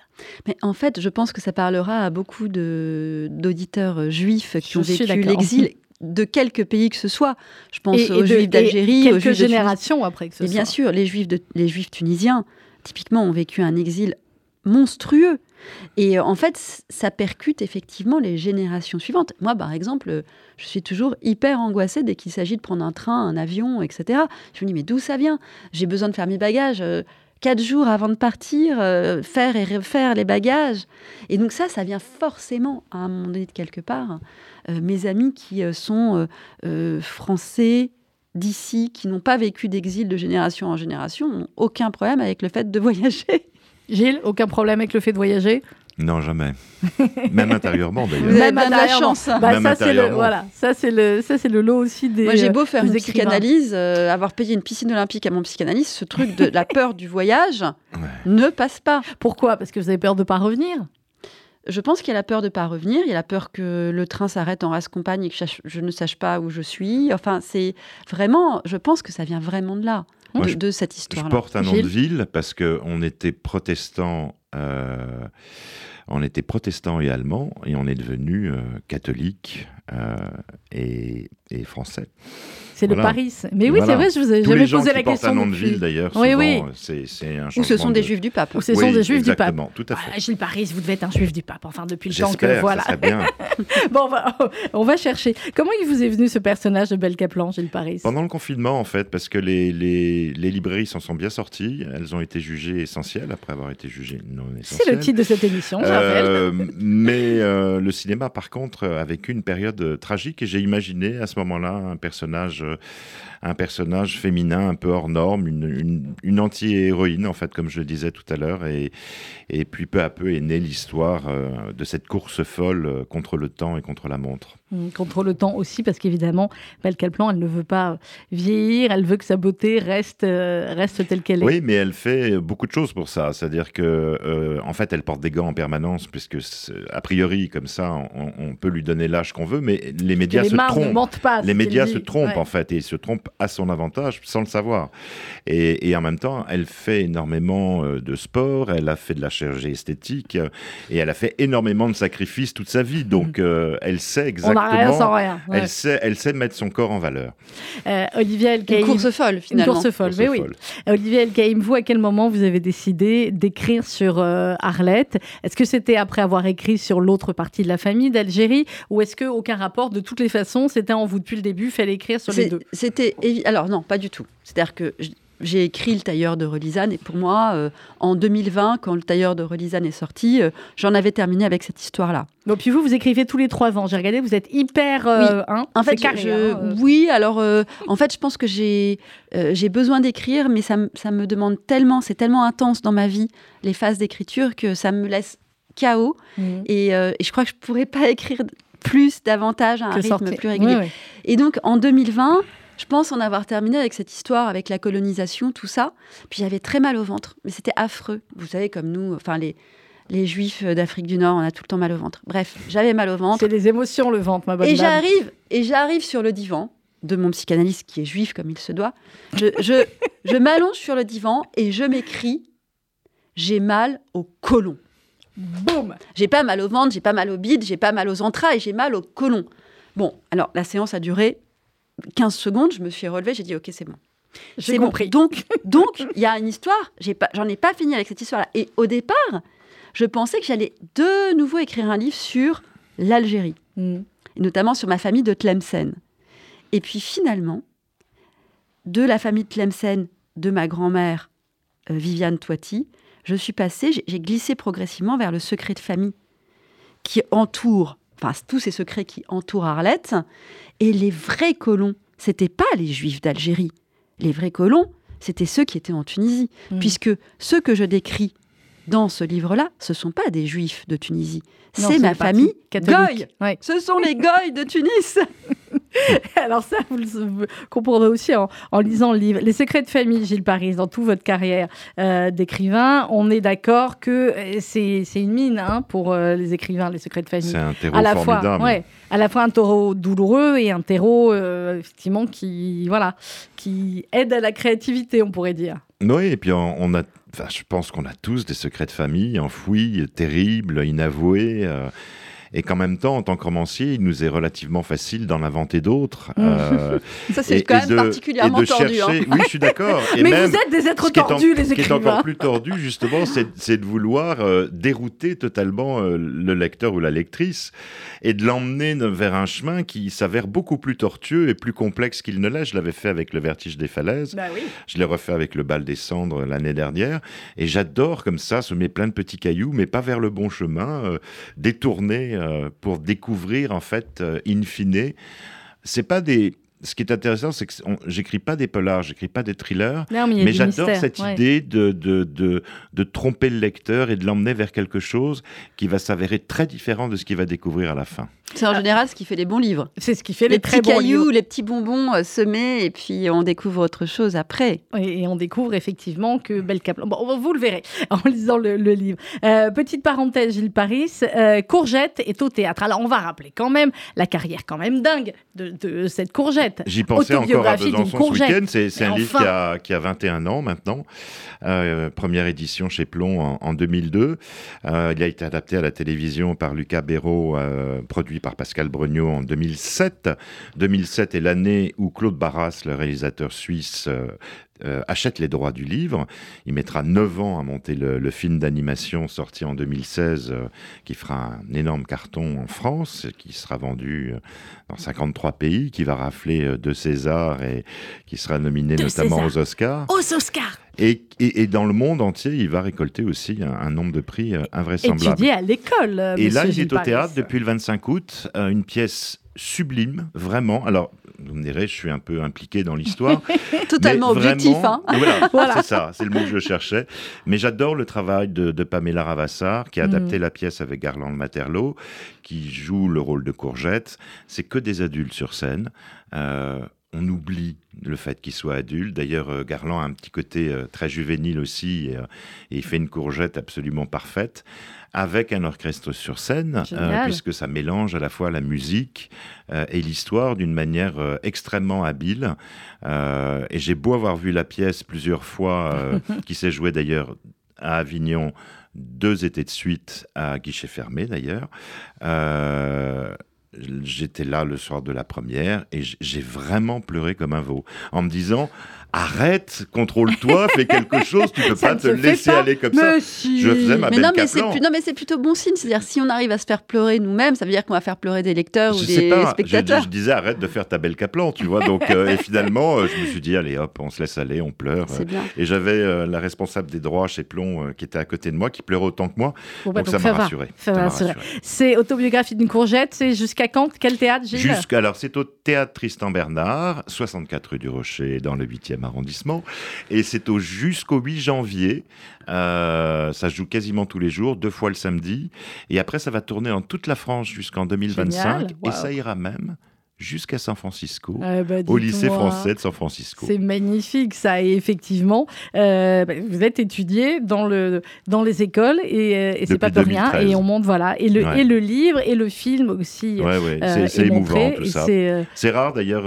Mais en fait, je pense que ça parlera à beaucoup de- d'auditeurs euh, juifs qui Je ont vécu l'exil de quelque pays que ce soit. Je pense Et- et aux de- juifs d'Algérie, aux quelques juifs de générations après que ce Et bien soit. sûr, les juifs, de, les juifs tunisiens, typiquement, ont vécu un exil monstrueux. Et euh, en fait, ça percute effectivement les générations suivantes. Moi, par exemple, euh, je suis toujours hyper angoissée dès qu'il s'agit de prendre un train, un avion, etc. Je me dis, mais d'où ça vient? J'ai besoin de faire mes bagages. euh, Quatre jours avant de partir, faire et refaire les bagages. Et donc ça, ça vient forcément, à un moment donné, de quelque part. Mes amis qui sont français, d'ici, qui n'ont pas vécu d'exil de génération en génération, n'ont aucun problème avec le fait de voyager. Gilles, aucun problème avec le fait de voyager Non, jamais. Même intérieurement, Vous d'ailleurs. avez Même de la chance. hein. Bah, Même ça, c'est le, voilà, ça, c'est le, ça, c'est le lot aussi des. Moi, j'ai euh, beau faire des une psychanalyse, euh, avoir payé une piscine olympique à mon psychanalyste, ce truc de la peur du voyage Ouais. ne passe pas. Pourquoi? Parce que vous avez peur de pas revenir? Je pense qu'il y a la peur de pas revenir, il y a la peur que le train s'arrête en race compagne et que je, je ne sache pas où je suis. Enfin, c'est vraiment, je pense que ça vient vraiment de là, Moi, de, je- de cette Je histoire-là. porte un nom Gilles de ville parce qu'on était protestants. euh, on était protestants et allemands et on est devenu euh, catholique euh, et, et français. C'est le Voilà. Paris. Mais oui, Voilà. c'est vrai, je vous ai Tous jamais les gens posé qui la question. un nom de ville d'ailleurs, Oui, oui. c'est c'est un Ou ce sont des de- juifs du pape. Ou ce Oui, sont des juifs du pape. exactement, tout à fait. Ah, Gilles Paris, vous devez être un juif du pape. Enfin, depuis le temps que J'espère, voilà. ça bien. Bon, on va, on va chercher. Comment il vous est venu ce personnage de Belle Caplan, Gilles Paris? Pendant le confinement, en fait, parce que les, les, les librairies s'en sont bien sorties, elles ont été jugées essentielles après avoir été jugées non essentielles. C'est le titre de cette émission, je rappelle. Euh, mais euh, le cinéma, par contre, a vécu une période tragique et j'ai imaginé à ce moment-là un personnage, euh, un personnage féminin un peu hors norme, une, une, une anti-héroïne, en fait, comme je le disais tout à l'heure. Et, et puis peu à peu est née l'histoire euh, de cette course folle euh, contre le temps et contre la montre. Hum, Contre le temps aussi, parce qu'évidemment, Belle Caplan, elle ne veut pas vieillir, elle veut que sa beauté reste, euh, reste telle qu'elle est. Oui, mais elle fait beaucoup de choses pour ça. C'est-à-dire que, euh, en fait, elle porte des gants en permanence, puisque a priori, comme ça, on, on peut lui donner l'âge qu'on veut, mais les médias les se trompent. pas. Les médias se trompent Ouais. en fait et ils se trompent à son avantage sans le savoir. Et, et en même temps, elle fait énormément euh, de sport, elle a fait de la chirurgie esthétique euh, et elle a fait énormément de sacrifices toute sa vie. Donc euh, elle sait On n'a rien sans exactement. rien. ouais. Elle sait, elle sait mettre son corps en valeur. Euh, Olivia Une Elkaïm. course folle, Une finalement. course folle, Course mais oui. folle. Olivia Elkaïm, vous, à quel moment vous avez décidé d'écrire sur euh, Arlette? Est-ce que c'était après avoir écrit sur l'autre partie de la famille d'Algérie? Ou est-ce que aucun rapport De toutes les façons, c'était en vous depuis le début, fallait écrire sur les deux? C'était alors non, pas du tout. C'est-à-dire que j'ai écrit Le Tailleur de Relisane et pour moi, euh, en 2020, quand Le Tailleur de Relisane est sorti, euh, j'en avais terminé avec cette histoire-là. Bon, puis vous, vous écrivez tous les trois ans. J'ai regardé, vous êtes hyper. euh, hein, En fait, carré, je, hein, oui, alors en fait, je pense que j'ai j'ai besoin d'écrire, mais ça, me- ça me demande tellement, c'est tellement intense dans ma vie, les phases d'écriture, que ça me laisse KO. Mhm. Et, et je crois que je pourrais pas écrire plus, davantage, à un Que rythme sortir. plus régulier. Et donc, en 2020, je pense en avoir terminé avec cette histoire, avec la colonisation, tout ça. Puis j'avais très mal au ventre, mais c'était affreux. Vous savez, comme nous, enfin les, les juifs d'Afrique du Nord, on a tout le temps mal au ventre. Bref, j'avais mal au ventre. C'est les émotions, le ventre, ma bonne Et j'arrive, et j'arrive sur le divan de mon psychanalyste qui est juif comme il se doit. Je, je, je m'allonge sur le divan et je m'écris J'ai mal au côlon. Boum J'ai pas mal au ventre, j'ai pas mal au bide, j'ai pas mal aux entrailles, j'ai mal au côlon. Bon, alors la séance a duré 15 secondes, je me suis relevée, j'ai dit ok, c'est bon. J'ai C'est bon. compris. Donc, donc il y a une histoire, j'ai pas, j'en ai pas fini avec cette histoire-là. Et au départ, je pensais que j'allais de nouveau écrire un livre sur l'Algérie Mhm. et notamment sur ma famille de Tlemcen. Et puis finalement, de la famille de Tlemcen, de ma grand-mère euh, Viviane Toiti, je suis passée, j'ai glissé progressivement vers le secret de famille qui entoure, enfin tous ces secrets qui entourent Arlette. Et les vrais colons, c'était pas les Juifs d'Algérie. Les vrais colons, c'était ceux qui étaient en Tunisie, Mm. puisque ceux que je décris dans ce livre-là, ce sont pas des Juifs de Tunisie. C'est ma famille catholique. Goy. Ouais. Ce sont les Goy de Tunis. Alors ça, vous le comprendrez aussi en, en lisant le livre. Les secrets de famille, Gilles Paris, dans toute votre carrière euh, d'écrivain, on est d'accord que euh, c'est une mine hein, pour euh, les écrivains, les secrets de famille. C'est un terreau à la fois, ouais, à la fois un terreau douloureux et un terreau euh, effectivement qui, voilà, qui aide à la créativité, on pourrait dire. Oui, et puis on, on a, je pense qu'on a tous des secrets de famille enfouis, terribles, inavoués. Et qu'en même temps, en tant que romancier, il nous est relativement facile d'en inventer d'autres. Mm. euh, Ça, c'est quand même de- particulièrement et de tordu. hein. Oui, je suis d'accord. Mais même, vous êtes des êtres en- tordus, les Ce qui est écrivains. encore plus tordu, justement, c'est de vouloir euh, dérouter totalement euh, le lecteur ou la lectrice et de l'emmener ne- vers un chemin qui s'avère beaucoup plus tortueux et plus complexe qu'il ne l'est. Je l'avais fait avec Le Vertige des Falaises. Bah oui. Je l'ai refait avec le bal des cendres l'année dernière. Et j'adore comme ça semer plein de petits cailloux, mais pas vers le bon chemin, détourner euh, pour découvrir, en fait, euh, in fine. C'est pas des. Ce qui est intéressant, c'est que on- j'écris pas des polars, j'écris pas des thrillers. Non, mais j'adore cette ouais. idée de, de, de, de tromper le lecteur et de l'emmener vers quelque chose qui va s'avérer très différent de ce qu'il va découvrir à la fin. C'est en général ce qui fait les bons livres. C'est ce qui fait les, Les très bons cailloux, livres. les petits bonbons euh, semés, et puis on découvre autre chose après. Et, et on découvre effectivement que Belle Caplan. Bon, vous le verrez en lisant le, le livre. Euh, petite parenthèse, Gilles Paris. euh, Courgette est au théâtre. Alors, on va rappeler quand même la carrière quand même dingue de, de cette Courgette. J'y pensais encore à Besançon ce courgette. week-end. C'est un livre qui a, qui a 21 ans maintenant. Euh, première édition chez Plomb en, en 2002. Euh, il a été adapté à la télévision par Lucas Béraud, euh, produit par Pascal Brognaud en 2007. 2007 est l'année où Claude Barras, le réalisateur suisse, euh, euh, achète les droits du livre. Il mettra 9 ans à monter le, le film d'animation sorti en 2016, euh, qui fera un énorme carton en France, qui sera vendu dans 53 pays, qui va rafler deux Césars et qui sera nominé notamment aux Oscars. Aux Oscars Et, et- et dans le monde entier, il va récolter aussi un, un nombre de prix euh, invraisemblable. Étudié à l'école. euh, Et là, il est au théâtre depuis le 25 août, euh, une pièce sublime, vraiment. Alors, vous me direz, je suis un peu impliqué dans l'histoire. Totalement objectif. vraiment- Hein. Voilà, Voilà. c'est ça, c'est le mot que je cherchais. Mais j'adore le travail de, de Pamela Ravassar, qui a Mhm. adapté la pièce avec Garland Materlo, qui joue le rôle de Courgette. C'est que des adultes sur scène. Euh, on oublie le fait qu'il soit adulte. D'ailleurs, euh, Garland a un petit côté euh, très juvénile aussi, et, euh, et il fait une courgette absolument parfaite, avec un orchestre sur scène, euh, puisque ça mélange à la fois la musique euh, et l'histoire d'une manière euh, extrêmement habile. Et j'ai beau avoir vu la pièce plusieurs fois, qui s'est jouée d'ailleurs à Avignon, deux étés de suite à guichet fermé d'ailleurs. J'étais là le soir de la première et j'ai vraiment pleuré comme un veau en me disant arrête, contrôle-toi, fais quelque chose, tu peux Ça pas ne te laisser pas. aller comme ça. Si. Je faisais ma Mais belle non, mais plus- non, mais c'est plutôt bon signe. C'est-à-dire, si on arrive à se faire pleurer nous-mêmes, ça veut dire qu'on va faire pleurer des lecteurs ou Je des pas, je, spectateurs. je disais arrête de faire ta belle Kaplan, tu vois. Donc, euh, et finalement, euh, je me suis dit, allez hop, on se laisse aller, on pleure. Bien. Et j'avais euh, la responsable des droits chez Plomb qui était à côté de moi, qui pleurait autant que moi. Bon, bah, donc, donc ça m'a rassuré. C'est autobiographie d'une courgette. C'est jusqu'à quand? Quel théâtre, Jusqu'à, alors, c'est au théâtre Tristan Bernard, 64 rue du Rocher, dans le 8e arrondissement. Et c'est au jusqu'au 8 janvier. Euh, ça se joue quasiment tous les jours, deux fois le samedi. Et après, ça va tourner en toute la France jusqu'en 2025. Génial. Et Wow. ça ira même jusqu'à San Francisco, Eh ben, au lycée français de San Francisco. C'est magnifique ça et effectivement euh, bah, vous êtes étudié dans le dans les écoles et, euh, et c'est pas de rien 2013. et on monte voilà et le Ouais. et le livre et le film aussi Ouais, ouais, c'est- c'est est émouvant tout ça. C'est rare d'ailleurs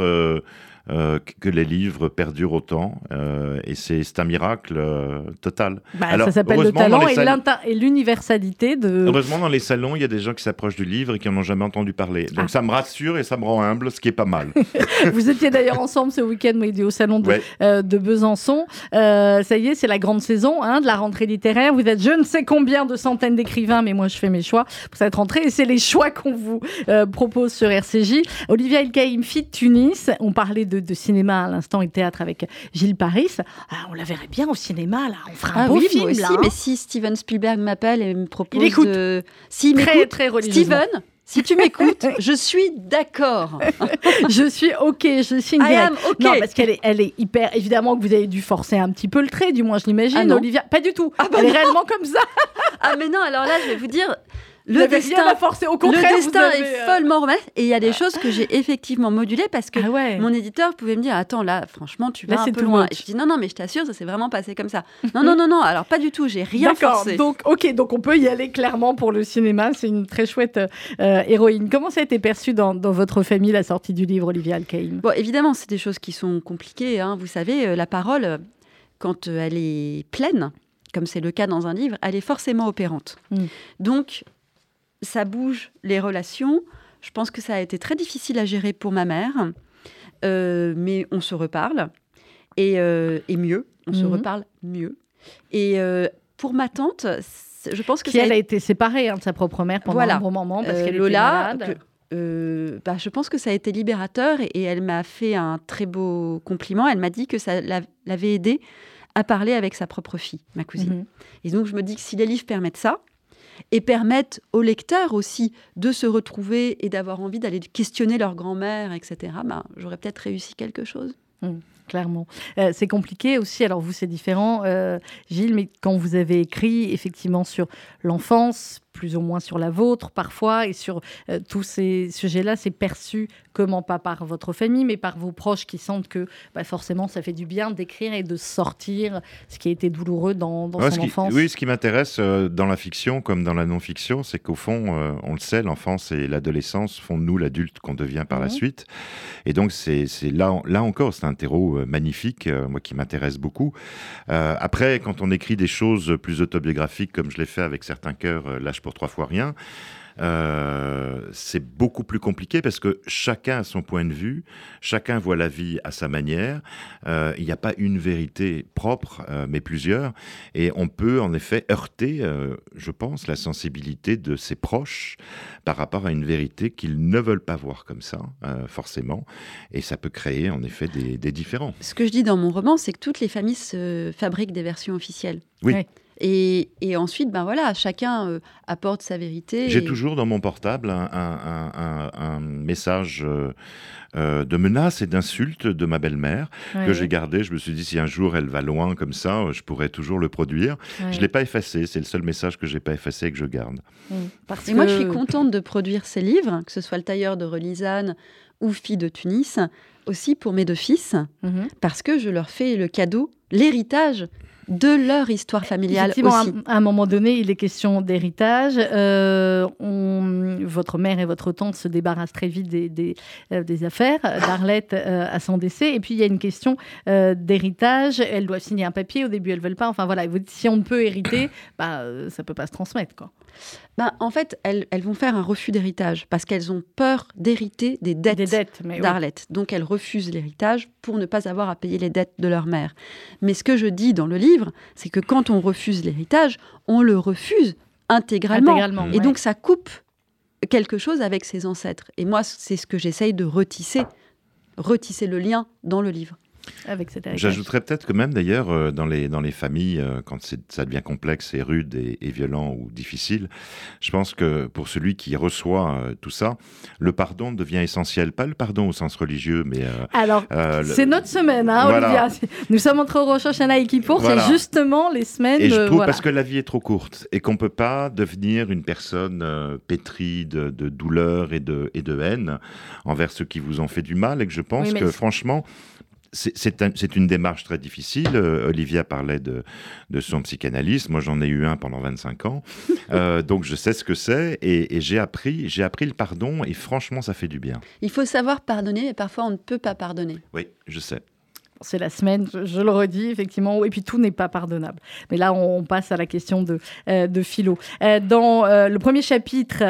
euh, que- les livres perdurent autant, euh, et c'est un miracle euh, total. bah, Alors, ça s'appelle le talent et l'universalité de Heureusement, dans les salons, il y a des gens qui s'approchent du livre et qui n'en ont jamais entendu parler. Donc Ah. ça me rassure et ça me rend humble, ce qui est pas mal. vous étiez d'ailleurs ensemble ce week-end au salon de, Ouais. de Besançon ça y est c'est la grande saison hein, de la rentrée littéraire vous êtes je ne sais combien de centaines d'écrivains mais moi je fais mes choix pour cette rentrée et c'est les choix qu'on vous propose sur RCJ Olivia El Kaïm Fit Tunis on parlait de de, de cinéma à l'instant et de théâtre avec Gilles Paris. Ah, on la verrait bien au cinéma, là. On fera un Ah beau oui, film, moi aussi, là. hein. mais si Steven Spielberg m'appelle et me propose Il écoute. de... Très, m'écoute, très religieusement. Steven, si tu m'écoutes, je suis d'accord. je suis OK, je signe I am OK. Non, parce qu'elle est, elle est hyper. Évidemment que vous avez dû forcer un petit peu le trait, du moins je l'imagine, Ah. Olivia. Pas du tout. Ah bah elle est réellement comme ça. Ah mais non, alors là, je vais vous dire, le destin, forcer. Au contraire, le destin avez, est euh, follement romanesque et il y a des choses que j'ai effectivement modulées parce que Ah ouais. mon éditeur pouvait me dire attends là franchement tu Là, vas un c'est peu loin et je dis non non mais je t'assure ça s'est vraiment passé comme ça non non non non alors pas du tout j'ai rien forcé Donc, ok, donc on peut y aller clairement pour le cinéma. C'est une très chouette euh, héroïne. Comment ça a été perçu dans, dans votre famille la sortie du livre, Olivia Alcaïn? Bon évidemment c'est des choses qui sont compliquées hein. vous savez euh, la parole quand elle est pleine comme c'est le cas dans un livre elle est forcément opérante Mm. donc ça bouge les relations je pense que ça a été très difficile à gérer pour ma mère Euh, mais on se reparle et, euh, et mieux on se Mhm. reparle mieux et euh, pour ma tante je pense que Qui ça elle a été séparée hein, de sa propre mère pendant Voilà. un bon moment parce Euh, qu'elle Lola, était malade. que- bah, je pense que ça a été libérateur et, et elle m'a fait un très beau compliment. Elle m'a dit que ça l'a- l'avait aidée à parler avec sa propre fille, ma cousine. Mhm. Et donc je me dis que si les livres permettent ça, et permettent aux lecteurs aussi de se retrouver et d'avoir envie d'aller questionner leur grand-mère, etc., bah, j'aurais peut-être réussi quelque chose. Clairement. Euh, c'est compliqué aussi. Alors, vous, c'est différent, euh, Gilles, mais quand vous avez écrit effectivement sur l'enfance, plus ou moins sur la vôtre parfois, et sur euh, tous ces sujets-là, c'est perçu comment pas par votre famille, mais par vos proches qui sentent que bah, forcément ça fait du bien d'écrire et de sortir ce qui a été douloureux dans, dans Ouais, son qui- enfance. oui, ce qui m'intéresse euh, dans la fiction comme dans la non-fiction, c'est qu'au fond, euh, on le sait, l'enfance et l'adolescence font de nous l'adulte qu'on devient par la Mhm. suite. Et donc, c'est là, là encore, c'est un terreau magnifique, moi qui m'intéresse beaucoup. Après, quand on écrit des choses plus autobiographiques, comme je l'ai fait avec certains cœurs, euh, Lâche pour trois fois rien, euh, c'est beaucoup plus compliqué parce que chacun a son point de vue, chacun voit la vie à sa manière. Euh, Il n'y a pas une vérité propre, euh, mais plusieurs. Et on peut en effet heurter, euh, je pense, la sensibilité de ses proches par rapport à une vérité qu'ils ne veulent pas voir comme ça, euh, forcément. Et ça peut créer en effet des, des différends. Ce que je dis dans mon roman, c'est que toutes les familles se fabriquent des versions officielles. Oui. Ouais. Et, et ensuite, ben voilà, chacun euh, apporte sa vérité. J'ai et- toujours dans mon portable un, un- un- un- un message euh, euh, de menace et d'insulte de ma belle-mère Ouais, que j'ai gardé. Je me suis dit, si un jour elle va loin comme ça, je pourrais toujours le produire. ouais. Je ne l'ai pas effacé. C'est le seul message que j'ai pas effacé et que je garde. Mm. Parce Et moi, que- je suis contente de produire ces livres, que ce soit Le tailleur de Relisane ou Fille de Tunis, aussi pour mes deux fils, Mhm. parce que je leur fais le cadeau, l'héritage de leur histoire familiale aussi. à un moment donné, il est question d'héritage. Euh, on- votre mère et votre tante se débarrassent très vite des, des, euh, des affaires d'Arlette euh, à son décès. Et puis, il y a une question euh, d'héritage. Elles doivent signer un papier. Au début, elles veulent pas. Enfin, voilà. Si on ne peut hériter, bah, euh, ça peut pas se transmettre. Quoi. Ben, en fait, elles, elles vont faire un refus d'héritage parce qu'elles ont peur d'hériter des dettes. Des dettes. Mais oui. d'Arlette. Donc elles refusent l'héritage pour ne pas avoir à payer les dettes de leur mère. Mais ce que je dis dans le livre, c'est que quand on refuse l'héritage, on le refuse intégralement. Intégralement, Et ouais. donc ça coupe quelque chose avec ses ancêtres. Et moi, c'est ce que j'essaye de retisser, retisser le lien dans le livre. Avec cet héritage. J'ajouterais peut-être que même d'ailleurs euh, dans les, dans les familles, euh, quand ça devient complexe et rude et, et violent ou difficile, je pense que pour celui qui reçoit euh, tout ça, le pardon devient essentiel. Pas le pardon au sens religieux, mais euh, Alors, euh, le- c'est notre semaine, hein, Voilà. Olivia. Nous sommes entre Rosh Hashanah et Kippour. Voilà. C'est justement les semaines. Et je trouve voilà. parce que la vie est trop courte et qu'on peut pas devenir une personne euh, pétrie de, de douleur et de, et de haine envers ceux qui vous ont fait du mal et que je pense Oui, que franchement, c'est c'est un- c'est une démarche très difficile. Euh, Olivia parlait de, de son psychanalyste. Moi, j'en ai eu un pendant 25 ans. Euh, donc, je sais ce que c'est et, et j'ai appris, j'ai appris le pardon et franchement, ça fait du bien. Il faut savoir pardonner, mais parfois on ne peut pas pardonner. Oui, je sais. C'est la semaine, je, le redis, effectivement. Et puis tout n'est pas pardonnable. Mais là, on, passe à la question de, euh, de philo. Euh, dans euh, le premier chapitre,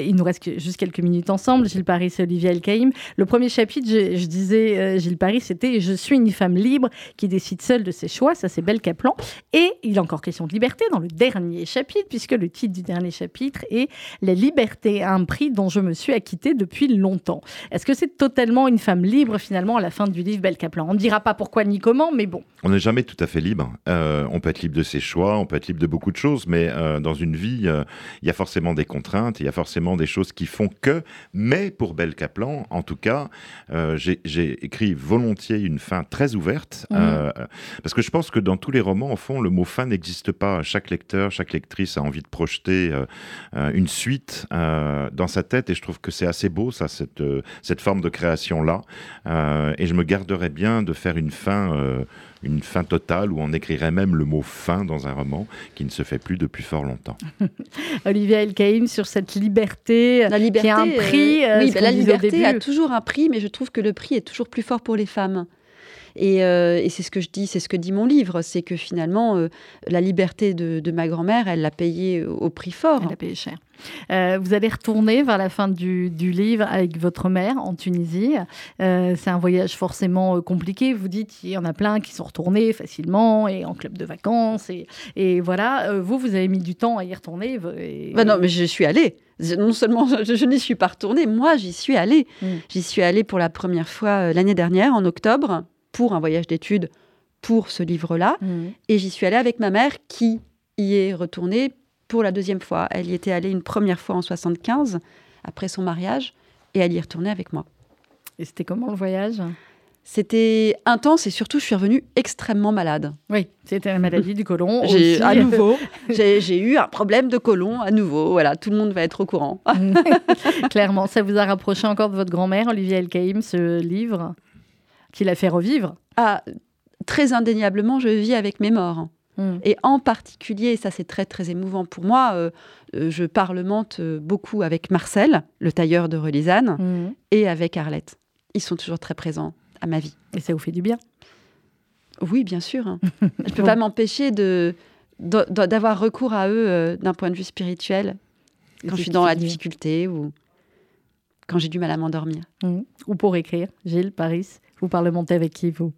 il nous reste juste quelques minutes ensemble, Gilles Paris et Olivier Elkaïm. Le premier chapitre, je, je disais, Gilles Paris, c'était Je suis une femme libre qui décide seule de ses choix. Ça, c'est Belle Caplan. Et il est encore question de liberté dans le dernier chapitre, puisque le titre du dernier chapitre est La liberté à un prix dont je me suis acquittée depuis longtemps. Est-ce que c'est totalement une femme libre, finalement, à la fin du livre Belle Caplan On ne dira pas pourquoi ni comment, mais bon. On n'est jamais tout à fait libre. Euh, on peut être libre de ses choix, on peut être libre de beaucoup de choses, mais euh, dans une vie, euh, il y a forcément des contraintes, il y a forcément des choses qui font que. Mais pour Belle Kaplan, en tout cas, j'ai écrit volontiers une fin très ouverte, Mhm. parce que je pense que dans tous les romans, au fond, le mot fin n'existe pas. Chaque lecteur, chaque lectrice a envie de projeter une suite dans sa tête, et je trouve que c'est assez beau, ça, cette, cette forme de création-là. Et je me garderais bien de faire une fin, euh, une fin totale où on écrirait même le mot fin dans un roman qui ne se fait plus depuis fort longtemps. Olivia Elkaïm sur cette liberté, La liberté, qui a un euh, prix. euh, oui, ce bah, la liberté a toujours un prix, mais je trouve que le prix est toujours plus fort pour les femmes. Et, euh, et c'est ce que je dis, c'est ce que dit mon livre, c'est que finalement, euh, la liberté de, de ma grand-mère, elle l'a payée au, prix fort. Elle a payé cher. Euh, vous allez retourner vers la fin du, du livre avec votre mère en Tunisie. Euh, c'est un voyage forcément compliqué. Vous dites il y en a plein qui sont retournés facilement et en club de vacances. Et, et voilà, Euh, vous, vous avez mis du temps à y retourner. et- Bah non, mais je suis allée. Non seulement je, je n'y suis pas retournée, moi j'y suis allée. Mm. J'y suis allée pour la première fois l'année dernière, en octobre, pour un voyage d'études pour ce livre-là. Mhm. Et j'y suis allée avec ma mère qui y est retournée pour la deuxième fois. Elle y était allée une première fois en 75, après son mariage, et elle y est retournée avec moi. Et c'était comment le voyage? C'était intense et surtout, je suis revenue extrêmement malade. Oui, c'était la maladie du côlon. J'ai à nouveau, j'ai j'ai eu un problème de côlon à nouveau. Voilà, tout le monde va être au courant. Clairement, ça vous a rapproché encore de votre grand-mère, Olivia Elkaïm, ce livre? Qui l'a fait revivre. Ah, très indéniablement, je vis avec mes morts. Mhm. Et en particulier, ça c'est très très émouvant pour moi, euh, euh, je parlemente euh, beaucoup avec Marcel, le tailleur de Relisane, Mhm. et avec Arlette. Ils sont toujours très présents à ma vie. Et ça vous fait du bien? Oui, bien sûr. hein. je ne peux pas m'empêcher de, d'avoir recours à eux euh, d'un point de vue spirituel quand je suis dans la difficulté ou quand j'ai du mal à m'endormir. Mhm. Ou pour écrire, Gilles, Paris, vous parlementez avec qui, vous?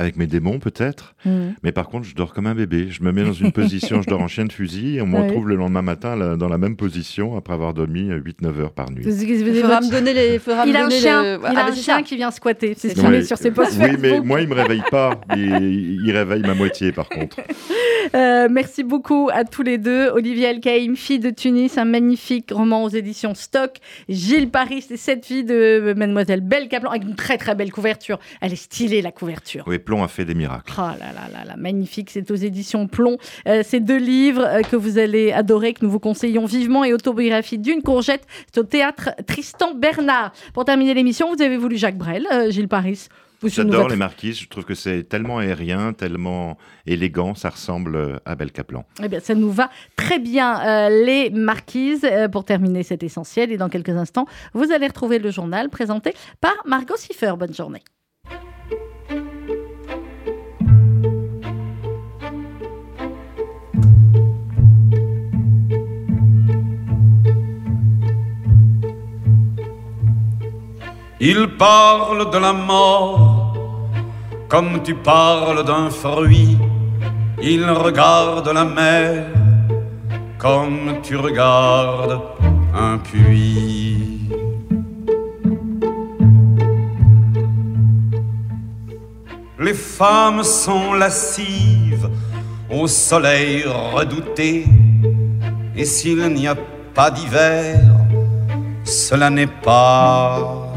Avec mes démons, peut-être. Mhm. Mais par contre, je dors comme un bébé. Je me mets dans une position, je dors en chien de fusil, et on me Ouais. retrouve le lendemain matin là, dans la même position après avoir dormi 8-9 heures par nuit. Il vous- faudra votre- me donner les. faudra me Il a un donner chien, le- il Ah, a bah, un chien qui vient squatter. C'est met sur ses posts oui, mais moi, il me réveille pas. Il, il réveille ma moitié, par contre. Euh, merci beaucoup à tous les deux. Olivier Elkaïm, fille de Tunis, un magnifique roman aux éditions Stock. Gilles Paris, les sept filles de Mademoiselle Belle Caplan, avec une très très belle couverture. Elle est stylée la couverture. Oui, Plomb a fait des miracles. Oh là là là là, magnifique, c'est aux éditions Plomb. Euh, ces deux livres euh, que vous allez adorer, que nous vous conseillons vivement, et autobiographie d'une courgette, c'est au théâtre Tristan Bernard. Pour terminer l'émission, vous avez voulu Jacques Brel, euh, Gilles Paris. J'adore les marquises. Je trouve que c'est tellement aérien, tellement élégant. Ça ressemble euh, à Belle Caplan. Eh bien, ça nous va très bien, euh, les marquises, euh, pour terminer cet essentiel. Et dans quelques instants, vous allez retrouver le journal présenté par Margot Siffer. Bonne journée. Il parle de la mort comme tu parles d'un fruit. Il regarde la mer comme tu regardes un puits. Les femmes sont lascives au soleil redouté. Et s'il n'y a pas d'hiver, cela n'est pas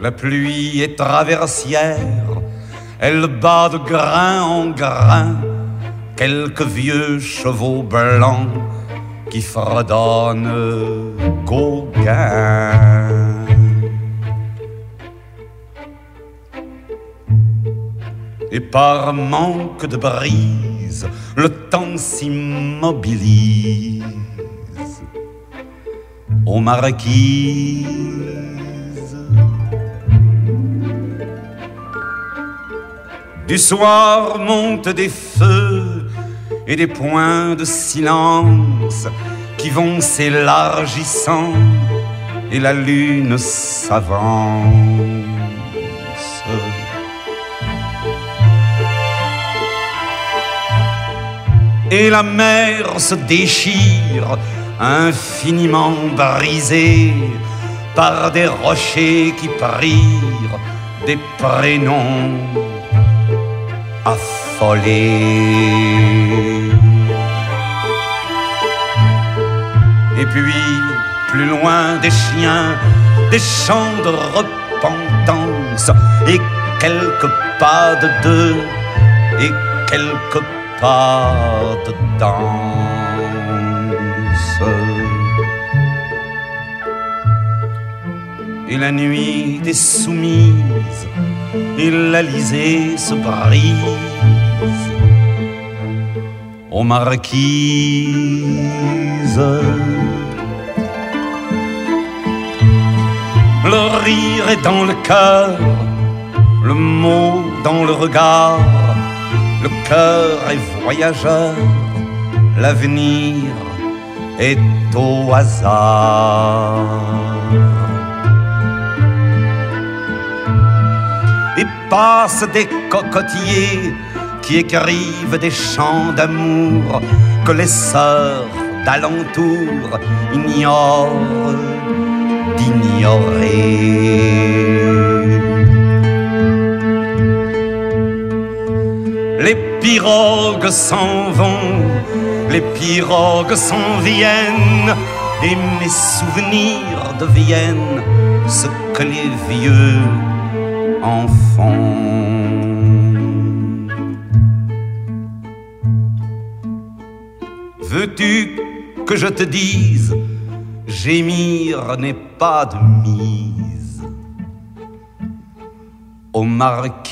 La pluie est traversière, elle bat de grain en grain quelques vieux chevaux blancs qui fredonnent Gauguin. Et par manque de brise, le temps s'immobilise. aux marquises. Du soir montent des feux et des points de silence qui vont s'élargissant et la lune s'avance. Et la mer se déchire, infiniment brisée par des rochers qui prirent des prénoms affolés. Et puis, plus loin des chiens, des chants de repentance, et quelques pas de deux, et quelques pas de danse. Et la nuit des soumises, et l'Alizé se brise aux marquises. Le rire est dans le cœur, le mot dans le regard, cœur est voyageur, l'avenir est au hasard. Et passent des cocotiers qui écrivent des chants d'amour que les sœurs d'alentour ignorent d'ignorer. Pirogues s'en vont, les pirogues s'en viennent, et mes souvenirs deviennent ce que les vieux en font. Veux-tu que je te dise, gémir n'est pas de mise aux marquises